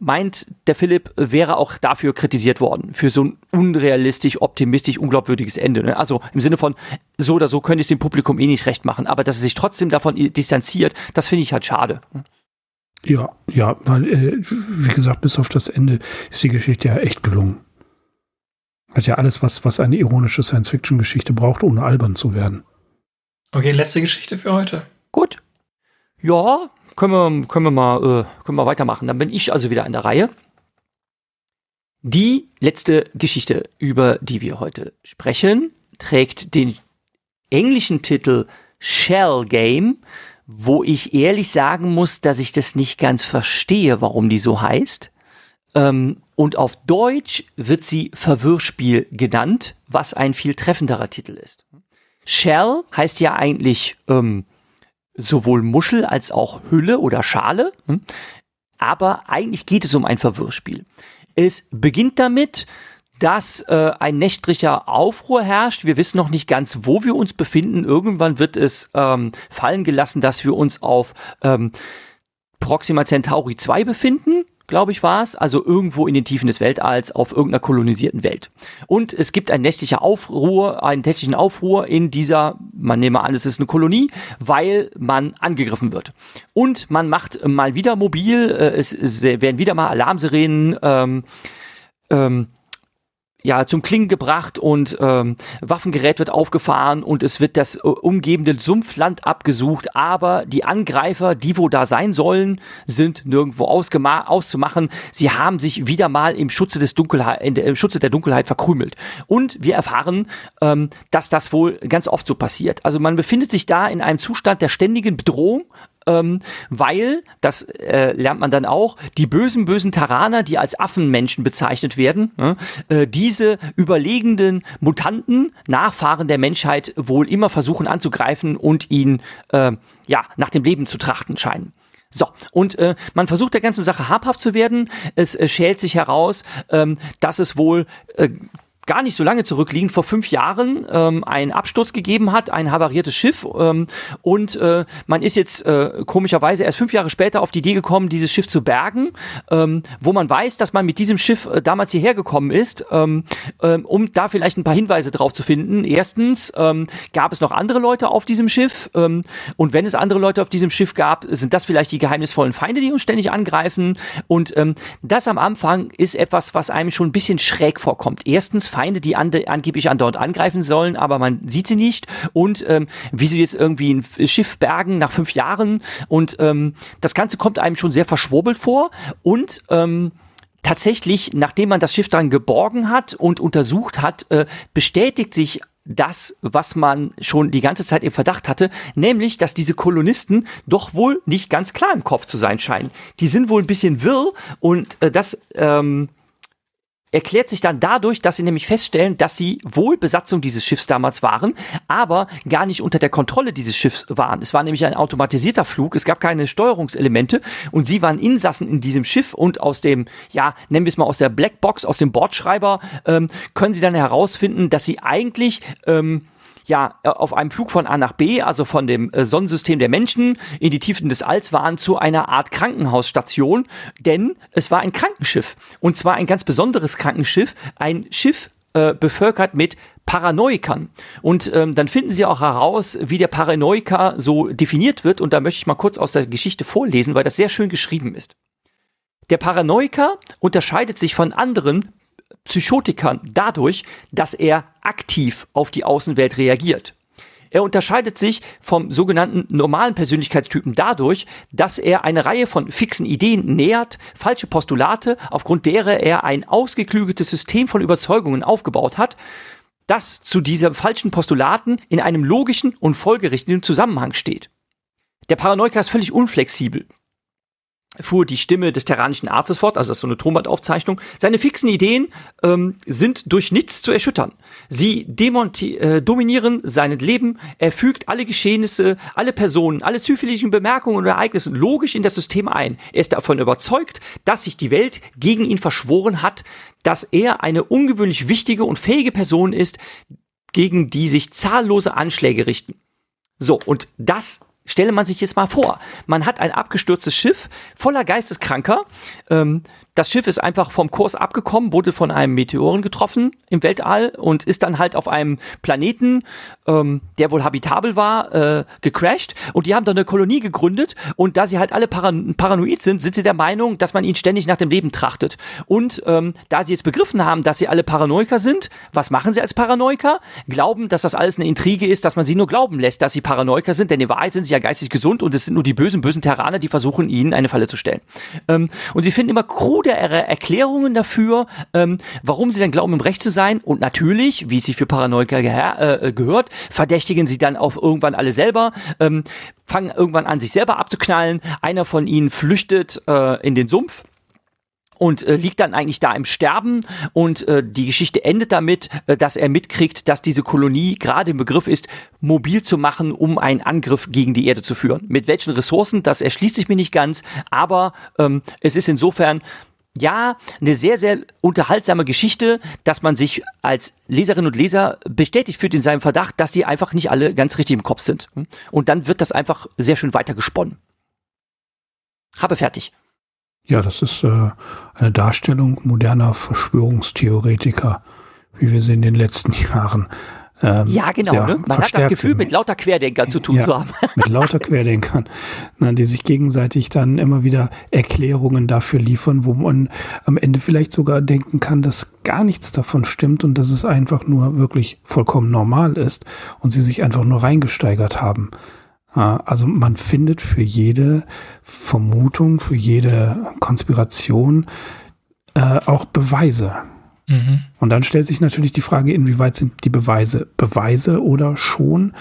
meint der Philipp, wäre auch dafür kritisiert worden, für so ein unrealistisch, optimistisch, unglaubwürdiges Ende. Ne? Also im Sinne von, so oder so könnte ich es dem Publikum eh nicht recht machen, aber dass es sich trotzdem davon distanziert, das finde ich halt schade. Ja, ja, weil, äh, wie gesagt, bis auf das Ende ist die Geschichte ja echt gelungen. Hat ja alles, was, was eine ironische Science-Fiction-Geschichte braucht, ohne albern zu werden. Okay, letzte Geschichte für heute. Gut. Ja, können wir, können wir mal äh, können wir weitermachen. Dann bin ich also wieder an der Reihe. Die letzte Geschichte, über die wir heute sprechen, trägt den englischen Titel Shell Game, wo ich ehrlich sagen muss, dass ich das nicht ganz verstehe, warum die so heißt. Ähm, und auf Deutsch wird sie Verwirrspiel genannt, was ein viel treffenderer Titel ist. Shell heißt ja eigentlich ähm, sowohl Muschel als auch Hülle oder Schale. Hm? Aber eigentlich geht es um ein Verwirrspiel. Es beginnt damit, dass äh, ein nächtlicher Aufruhr herrscht. Wir wissen noch nicht ganz, wo wir uns befinden. Irgendwann wird es ähm, fallen gelassen, dass wir uns auf ähm, Proxima Centauri 2 befinden glaube ich, war es, also irgendwo in den Tiefen des Weltalls auf irgendeiner kolonisierten Welt. Und es gibt ein nächtlicher Aufruhr, einen nächtlichen Aufruhr in dieser, man nehme an, es ist eine Kolonie, weil man angegriffen wird. Und man macht mal wieder mobil, äh, es werden wieder mal Alarmsirenen ähm, ähm, ja zum Klingen gebracht und ähm, Waffengerät wird aufgefahren und es wird das äh, umgebende Sumpfland abgesucht, aber die Angreifer, die wo da sein sollen, sind nirgendwo auszumachen. Sie haben sich wieder mal im Schutze des Dunkelheit, im Schutze der Dunkelheit verkrümelt. Und wir erfahren, ähm, dass das wohl ganz oft so passiert. Also man befindet sich da in einem Zustand der ständigen Bedrohung ähm, weil, das äh, lernt man dann auch, die bösen, bösen Taraner, die als Affenmenschen bezeichnet werden, äh, diese überlegenden Mutanten, Nachfahren der Menschheit, wohl immer versuchen anzugreifen und ihn äh, ja, nach dem Leben zu trachten scheinen. So, und äh, man versucht der ganzen Sache habhaft zu werden. Es äh, schält sich heraus, ähm, dass es wohl äh, gar nicht so lange zurückliegend, vor fünf Jahren ähm, einen Absturz gegeben hat, ein havariertes Schiff ähm, und äh, man ist jetzt äh, komischerweise erst fünf Jahre später auf die Idee gekommen, dieses Schiff zu bergen, ähm, wo man weiß, dass man mit diesem Schiff äh, damals hierher gekommen ist, ähm, ähm, um da vielleicht ein paar Hinweise drauf zu finden. Erstens ähm, gab es noch andere Leute auf diesem Schiff ähm, und wenn es andere Leute auf diesem Schiff gab, sind das vielleicht die geheimnisvollen Feinde, die uns ständig angreifen und ähm, das am Anfang ist etwas, was einem schon ein bisschen schräg vorkommt. Erstens Feinde, die an, angeblich an dort angreifen sollen, aber man sieht sie nicht. Und ähm, wie sie jetzt irgendwie ein Schiff bergen nach fünf Jahren. Und ähm, das Ganze kommt einem schon sehr verschwurbelt vor. Und ähm, tatsächlich, nachdem man das Schiff dann geborgen hat und untersucht hat, äh, bestätigt sich das, was man schon die ganze Zeit im Verdacht hatte, nämlich, dass diese Kolonisten doch wohl nicht ganz klar im Kopf zu sein scheinen. Die sind wohl ein bisschen wirr und äh, das ähm, erklärt sich dann dadurch, dass sie nämlich feststellen, dass sie wohl Besatzung dieses Schiffs damals waren, aber gar nicht unter der Kontrolle dieses Schiffs waren. Es war nämlich ein automatisierter Flug, es gab keine Steuerungselemente und sie waren Insassen in diesem Schiff und aus dem, ja, nennen wir es mal aus der Blackbox, aus dem Bordschreiber, ähm, können sie dann herausfinden, dass sie eigentlich ähm, ja äh, auf einem Flug von A nach B, also von dem äh, Sonnensystem der Menschen in die Tiefen des Alls waren, zu einer Art Krankenhausstation, denn es war ein Krankenschiff. Und zwar ein ganz besonderes Krankenschiff, ein Schiff äh, bevölkert mit Paranoikern. Und ähm, dann finden Sie auch heraus, wie der Paranoiker so definiert wird. Und da möchte ich mal kurz aus der Geschichte vorlesen, weil das sehr schön geschrieben ist. Der Paranoiker unterscheidet sich von anderen Psychotikern dadurch, dass er aktiv auf die Außenwelt reagiert. Er unterscheidet sich vom sogenannten normalen Persönlichkeitstypen dadurch, dass er eine Reihe von fixen Ideen nähert, falsche Postulate, aufgrund derer er ein ausgeklügeltes System von Überzeugungen aufgebaut hat, das zu diesen falschen Postulaten in einem logischen und folgerichtigen Zusammenhang steht. Der Paranoiker ist völlig unflexibel fuhr die Stimme des terranischen Arztes fort, also das ist so eine Tonbandaufzeichnung. Seine fixen Ideen ähm, sind durch nichts zu erschüttern. Sie äh, dominieren sein Leben, er fügt alle Geschehnisse, alle Personen, alle zufälligen Bemerkungen und Ereignisse logisch in das System ein. Er ist davon überzeugt, dass sich die Welt gegen ihn verschworen hat, dass er eine ungewöhnlich wichtige und fähige Person ist, gegen die sich zahllose Anschläge richten. So, und das Stelle man sich jetzt mal vor, man hat ein abgestürztes Schiff voller Geisteskranker. Ähm, das Schiff ist einfach vom Kurs abgekommen, wurde von einem Meteoren getroffen im Weltall und ist dann halt auf einem Planeten, ähm, der wohl habitabel war, äh, gecrashed. Und die haben da eine Kolonie gegründet. Und da sie halt alle paran paranoid sind, sind sie der Meinung, dass man ihnen ständig nach dem Leben trachtet. Und ähm, da sie jetzt begriffen haben, dass sie alle Paranoiker sind, was machen sie als Paranoiker? Glauben, dass das alles eine Intrige ist, dass man sie nur glauben lässt, dass sie Paranoiker sind, denn in Wahrheit sind sie ja geistig gesund und es sind nur die bösen, bösen Terraner, die versuchen, ihnen eine Falle zu stellen. Ähm, und sie finden immer krude Erklärungen dafür, ähm, warum sie dann glauben, im Recht zu sein. Und natürlich, wie es sich für Paranoiker ge äh, gehört, verdächtigen sie dann auch irgendwann alle selber, ähm, fangen irgendwann an, sich selber abzuknallen. Einer von ihnen flüchtet äh, in den Sumpf und äh, liegt dann eigentlich da im Sterben und äh, die Geschichte endet damit, äh, dass er mitkriegt, dass diese Kolonie gerade im Begriff ist, mobil zu machen, um einen Angriff gegen die Erde zu führen. Mit welchen Ressourcen, das erschließt sich mir nicht ganz, aber ähm, es ist insofern ja, eine sehr, sehr unterhaltsame Geschichte, dass man sich als Leserin und Leser bestätigt fühlt in seinem Verdacht, dass die einfach nicht alle ganz richtig im Kopf sind. Und dann wird das einfach sehr schön weiter gesponnen. Habe fertig. Ja, das ist äh, eine Darstellung moderner Verschwörungstheoretiker, wie wir sie in den letzten Jahren ähm, ja, genau. Ne? Man hat das Gefühl, mit lauter Querdenkern zu tun ja, zu haben. mit lauter Querdenkern, ne, die sich gegenseitig dann immer wieder Erklärungen dafür liefern, wo man am Ende vielleicht sogar denken kann, dass gar nichts davon stimmt und dass es einfach nur wirklich vollkommen normal ist und sie sich einfach nur reingesteigert haben. Also man findet für jede Vermutung, für jede Konspiration äh, auch Beweise. Mhm. Und dann stellt sich natürlich die Frage, inwieweit sind die Beweise Beweise oder schon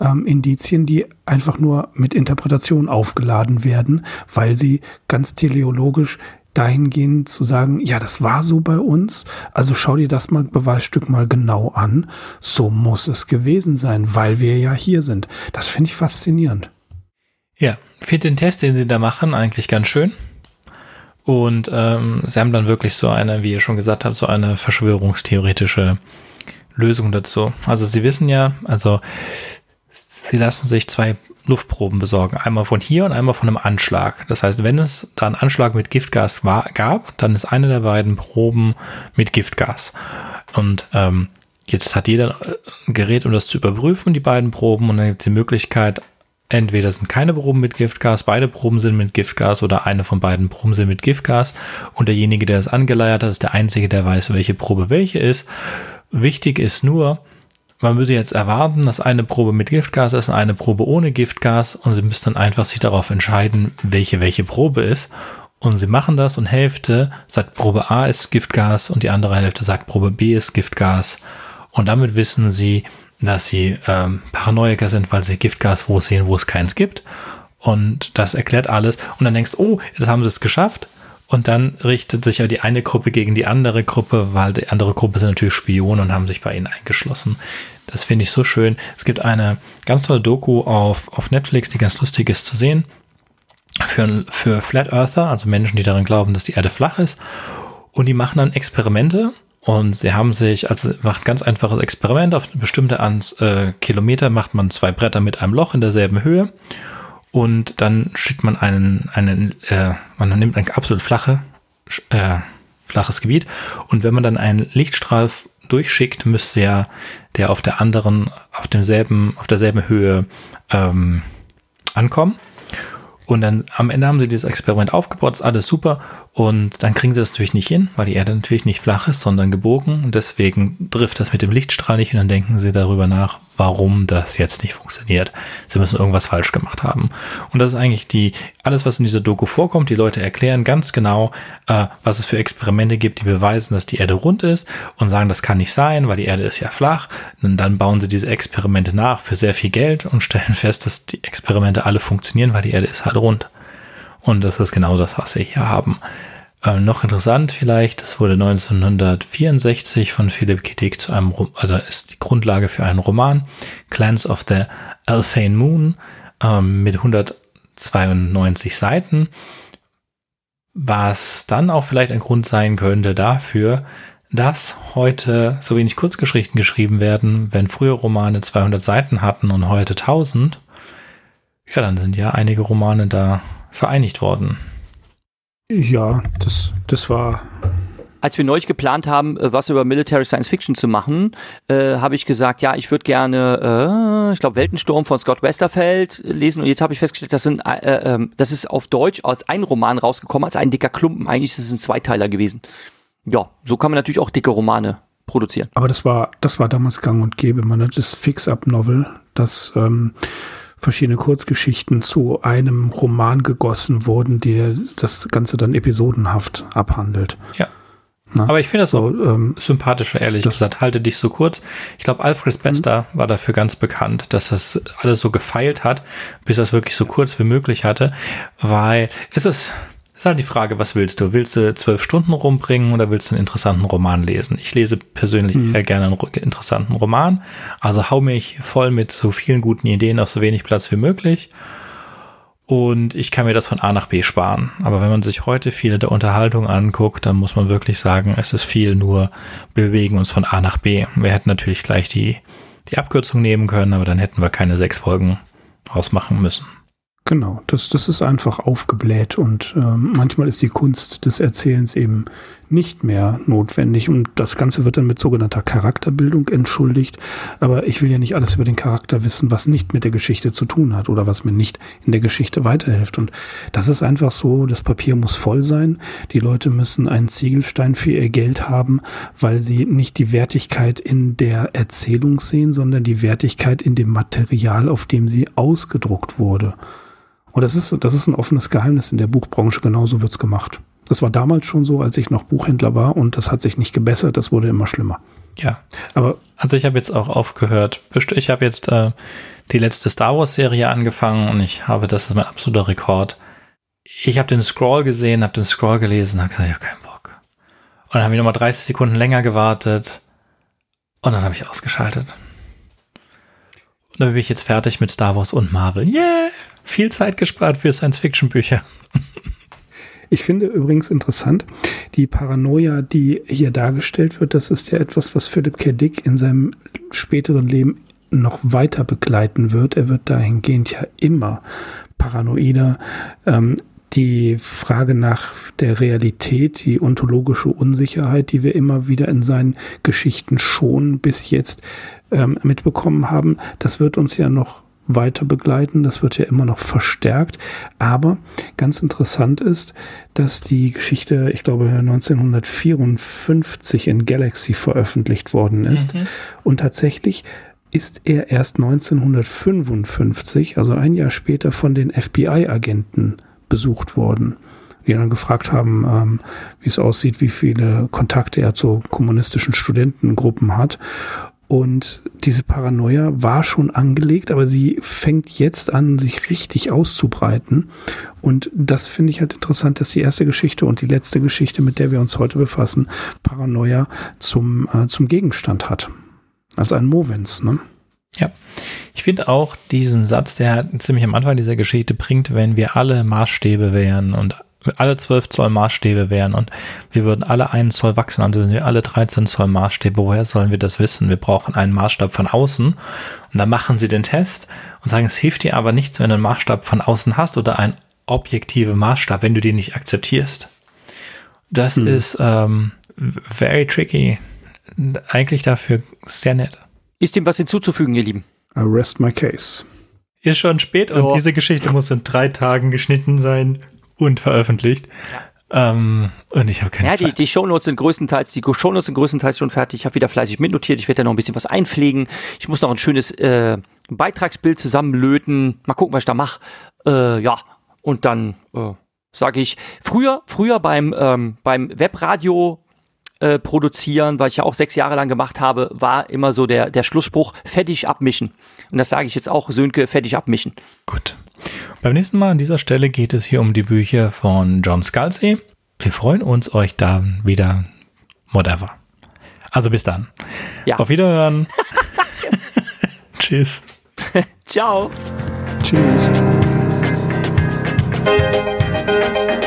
ähm, Indizien, die einfach nur mit Interpretation aufgeladen werden, weil sie ganz teleologisch dahingehend zu sagen, ja, das war so bei uns, also schau dir das mal Beweisstück mal genau an, so muss es gewesen sein, weil wir ja hier sind. Das finde ich faszinierend. Ja, finde den Test, den sie da machen, eigentlich ganz schön. Und ähm, sie haben dann wirklich so eine, wie ihr schon gesagt habt, so eine verschwörungstheoretische Lösung dazu. Also sie wissen ja, also sie lassen sich zwei Luftproben besorgen. Einmal von hier und einmal von einem Anschlag. Das heißt, wenn es da einen Anschlag mit Giftgas war, gab, dann ist eine der beiden Proben mit Giftgas. Und ähm, jetzt hat jeder ein Gerät, um das zu überprüfen, die beiden Proben. Und dann gibt es die Möglichkeit, entweder sind keine Proben mit Giftgas, beide Proben sind mit Giftgas oder eine von beiden Proben sind mit Giftgas und derjenige, der das angeleiert hat, ist der Einzige, der weiß, welche Probe welche ist. Wichtig ist nur, man müsse jetzt erwarten, dass eine Probe mit Giftgas ist und eine Probe ohne Giftgas und sie müssen dann einfach sich darauf entscheiden, welche welche Probe ist. Und sie machen das und Hälfte sagt Probe A ist Giftgas und die andere Hälfte sagt Probe B ist Giftgas. Und damit wissen sie, dass sie ähm, Paranoiker sind, weil sie Giftgas wo sehen, wo es keins gibt. Und das erklärt alles. Und dann denkst du, oh, jetzt haben sie es geschafft. Und dann richtet sich ja die eine Gruppe gegen die andere Gruppe, weil die andere Gruppe sind natürlich Spione und haben sich bei ihnen eingeschlossen. Das finde ich so schön. Es gibt eine ganz tolle Doku auf, auf Netflix, die ganz lustig ist zu sehen. Für, für Flat Earther, also Menschen, die daran glauben, dass die Erde flach ist. Und die machen dann Experimente und sie haben sich, also macht ein ganz einfaches Experiment, auf bestimmte Ans, äh, Kilometer macht man zwei Bretter mit einem Loch in derselben Höhe. Und dann schickt man einen, einen äh, man nimmt ein absolut flache, äh, flaches Gebiet. Und wenn man dann einen Lichtstrahl durchschickt, müsste ja der auf der anderen, auf demselben, auf derselben Höhe ähm, ankommen. Und dann am Ende haben sie dieses Experiment aufgebaut, ist alles super. Und dann kriegen sie das natürlich nicht hin, weil die Erde natürlich nicht flach ist, sondern gebogen. Und deswegen trifft das mit dem Lichtstrahl nicht. Und dann denken sie darüber nach, warum das jetzt nicht funktioniert. Sie müssen irgendwas falsch gemacht haben. Und das ist eigentlich die, alles, was in dieser Doku vorkommt. Die Leute erklären ganz genau, äh, was es für Experimente gibt, die beweisen, dass die Erde rund ist und sagen, das kann nicht sein, weil die Erde ist ja flach. Und dann bauen sie diese Experimente nach für sehr viel Geld und stellen fest, dass die Experimente alle funktionieren, weil die Erde ist halt rund. Und das ist genau das, was wir hier haben. Ähm, noch interessant vielleicht, es wurde 1964 von Philip K. Dick zu einem, also ist die Grundlage für einen Roman, Clans of the Alphane Moon, ähm, mit 192 Seiten, was dann auch vielleicht ein Grund sein könnte dafür, dass heute so wenig Kurzgeschichten geschrieben werden, wenn früher Romane 200 Seiten hatten und heute 1000, ja, dann sind ja einige Romane da vereinigt worden. Ja, das, das war. Als wir neulich geplant haben, äh, was über Military Science Fiction zu machen, äh, habe ich gesagt, ja, ich würde gerne, äh, ich glaube, Weltensturm von Scott Westerfeld lesen. Und jetzt habe ich festgestellt, das, sind, äh, äh, das ist auf Deutsch als ein Roman rausgekommen, als ein dicker Klumpen. Eigentlich ist es ein Zweiteiler gewesen. Ja, so kann man natürlich auch dicke Romane produzieren. Aber das war, das war damals gang und gäbe. Man hat das Fix-Up-Novel, das ähm, verschiedene Kurzgeschichten zu einem Roman gegossen wurden, der das Ganze dann episodenhaft abhandelt. Ja. Na? Aber ich finde das so ähm, sympathischer, ehrlich gesagt. Halte dich so kurz. Ich glaube, Alfred Bester mhm. war dafür ganz bekannt, dass das alles so gefeilt hat, bis er es wirklich so kurz wie möglich hatte, weil es ist ist halt die Frage, was willst du? Willst du zwölf Stunden rumbringen oder willst du einen interessanten Roman lesen? Ich lese persönlich mhm. eher gerne einen interessanten Roman. Also hau mich voll mit so vielen guten Ideen auf so wenig Platz wie möglich. Und ich kann mir das von A nach B sparen. Aber wenn man sich heute viele der Unterhaltung anguckt, dann muss man wirklich sagen, es ist viel nur, wir bewegen uns von A nach B. Wir hätten natürlich gleich die, die Abkürzung nehmen können, aber dann hätten wir keine sechs Folgen ausmachen müssen. Genau, das, das ist einfach aufgebläht und äh, manchmal ist die Kunst des Erzählens eben nicht mehr notwendig. Und das Ganze wird dann mit sogenannter Charakterbildung entschuldigt. Aber ich will ja nicht alles über den Charakter wissen, was nicht mit der Geschichte zu tun hat oder was mir nicht in der Geschichte weiterhilft. Und das ist einfach so, das Papier muss voll sein. Die Leute müssen einen Ziegelstein für ihr Geld haben, weil sie nicht die Wertigkeit in der Erzählung sehen, sondern die Wertigkeit in dem Material, auf dem sie ausgedruckt wurde. Und das ist, das ist ein offenes Geheimnis in der Buchbranche. Genauso wird's gemacht. Das war damals schon so, als ich noch Buchhändler war und das hat sich nicht gebessert, das wurde immer schlimmer. Ja. Aber also ich habe jetzt auch aufgehört. Ich habe jetzt äh, die letzte Star Wars Serie angefangen und ich habe, das ist mein absoluter Rekord. Ich habe den Scroll gesehen, habe den Scroll gelesen, habe gesagt, ich habe keinen Bock. Und dann habe ich nochmal 30 Sekunden länger gewartet und dann habe ich ausgeschaltet. Und dann bin ich jetzt fertig mit Star Wars und Marvel. Yeah! Viel Zeit gespart für Science-Fiction-Bücher. Ich finde übrigens interessant, die Paranoia, die hier dargestellt wird, das ist ja etwas, was Philip K. Dick in seinem späteren Leben noch weiter begleiten wird. Er wird dahingehend ja immer paranoider. Ähm, die Frage nach der Realität, die ontologische Unsicherheit, die wir immer wieder in seinen Geschichten schon bis jetzt ähm, mitbekommen haben, das wird uns ja noch weiter begleiten. Das wird ja immer noch verstärkt. Aber ganz interessant ist, dass die Geschichte, ich glaube, 1954 in Galaxy veröffentlicht worden ist. Mhm. Und tatsächlich ist er erst 1955, also ein Jahr später, von den FBI-Agenten besucht worden die dann gefragt haben, ähm, wie es aussieht, wie viele Kontakte er zu kommunistischen Studentengruppen hat. Und diese Paranoia war schon angelegt, aber sie fängt jetzt an, sich richtig auszubreiten. Und das finde ich halt interessant, dass die erste Geschichte und die letzte Geschichte, mit der wir uns heute befassen, Paranoia zum, äh, zum Gegenstand hat. Als ein Movens, ne? Ja. Ich finde auch diesen Satz, der ziemlich am Anfang dieser Geschichte bringt, wenn wir alle Maßstäbe wären und alle 12 Zoll Maßstäbe wären und wir würden alle einen Zoll wachsen, also sind wir alle 13 Zoll Maßstäbe. Woher sollen wir das wissen? Wir brauchen einen Maßstab von außen und dann machen sie den Test und sagen, es hilft dir aber nichts, wenn du einen Maßstab von außen hast oder einen objektiven Maßstab, wenn du den nicht akzeptierst. Das hm. ist ähm, very tricky. Eigentlich dafür sehr nett. Ist dem was hinzuzufügen, ihr Lieben? I rest my case. Ist schon spät und oh. diese Geschichte muss in drei Tagen geschnitten sein und veröffentlicht. Ja. Ähm, und ich habe keine ja, Zeit. Die, die Shownotes sind größtenteils, die Shownotes sind größtenteils schon fertig. Ich habe wieder fleißig mitnotiert. Ich werde da noch ein bisschen was einpflegen. Ich muss noch ein schönes äh, Beitragsbild zusammenlöten. Mal gucken, was ich da mache. Äh, ja, und dann äh, sage ich, früher, früher beim, ähm, beim Webradio äh, produzieren, weil ich ja auch sechs Jahre lang gemacht habe, war immer so der, der Schlussspruch, fertig abmischen. Und das sage ich jetzt auch, Sönke, fertig abmischen. Gut. Beim nächsten Mal an dieser Stelle geht es hier um die Bücher von John Scalzi. Wir freuen uns, euch da wieder, whatever. Also bis dann. Ja. Auf Wiederhören. Tschüss. Ciao. Tschüss.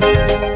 Thank you.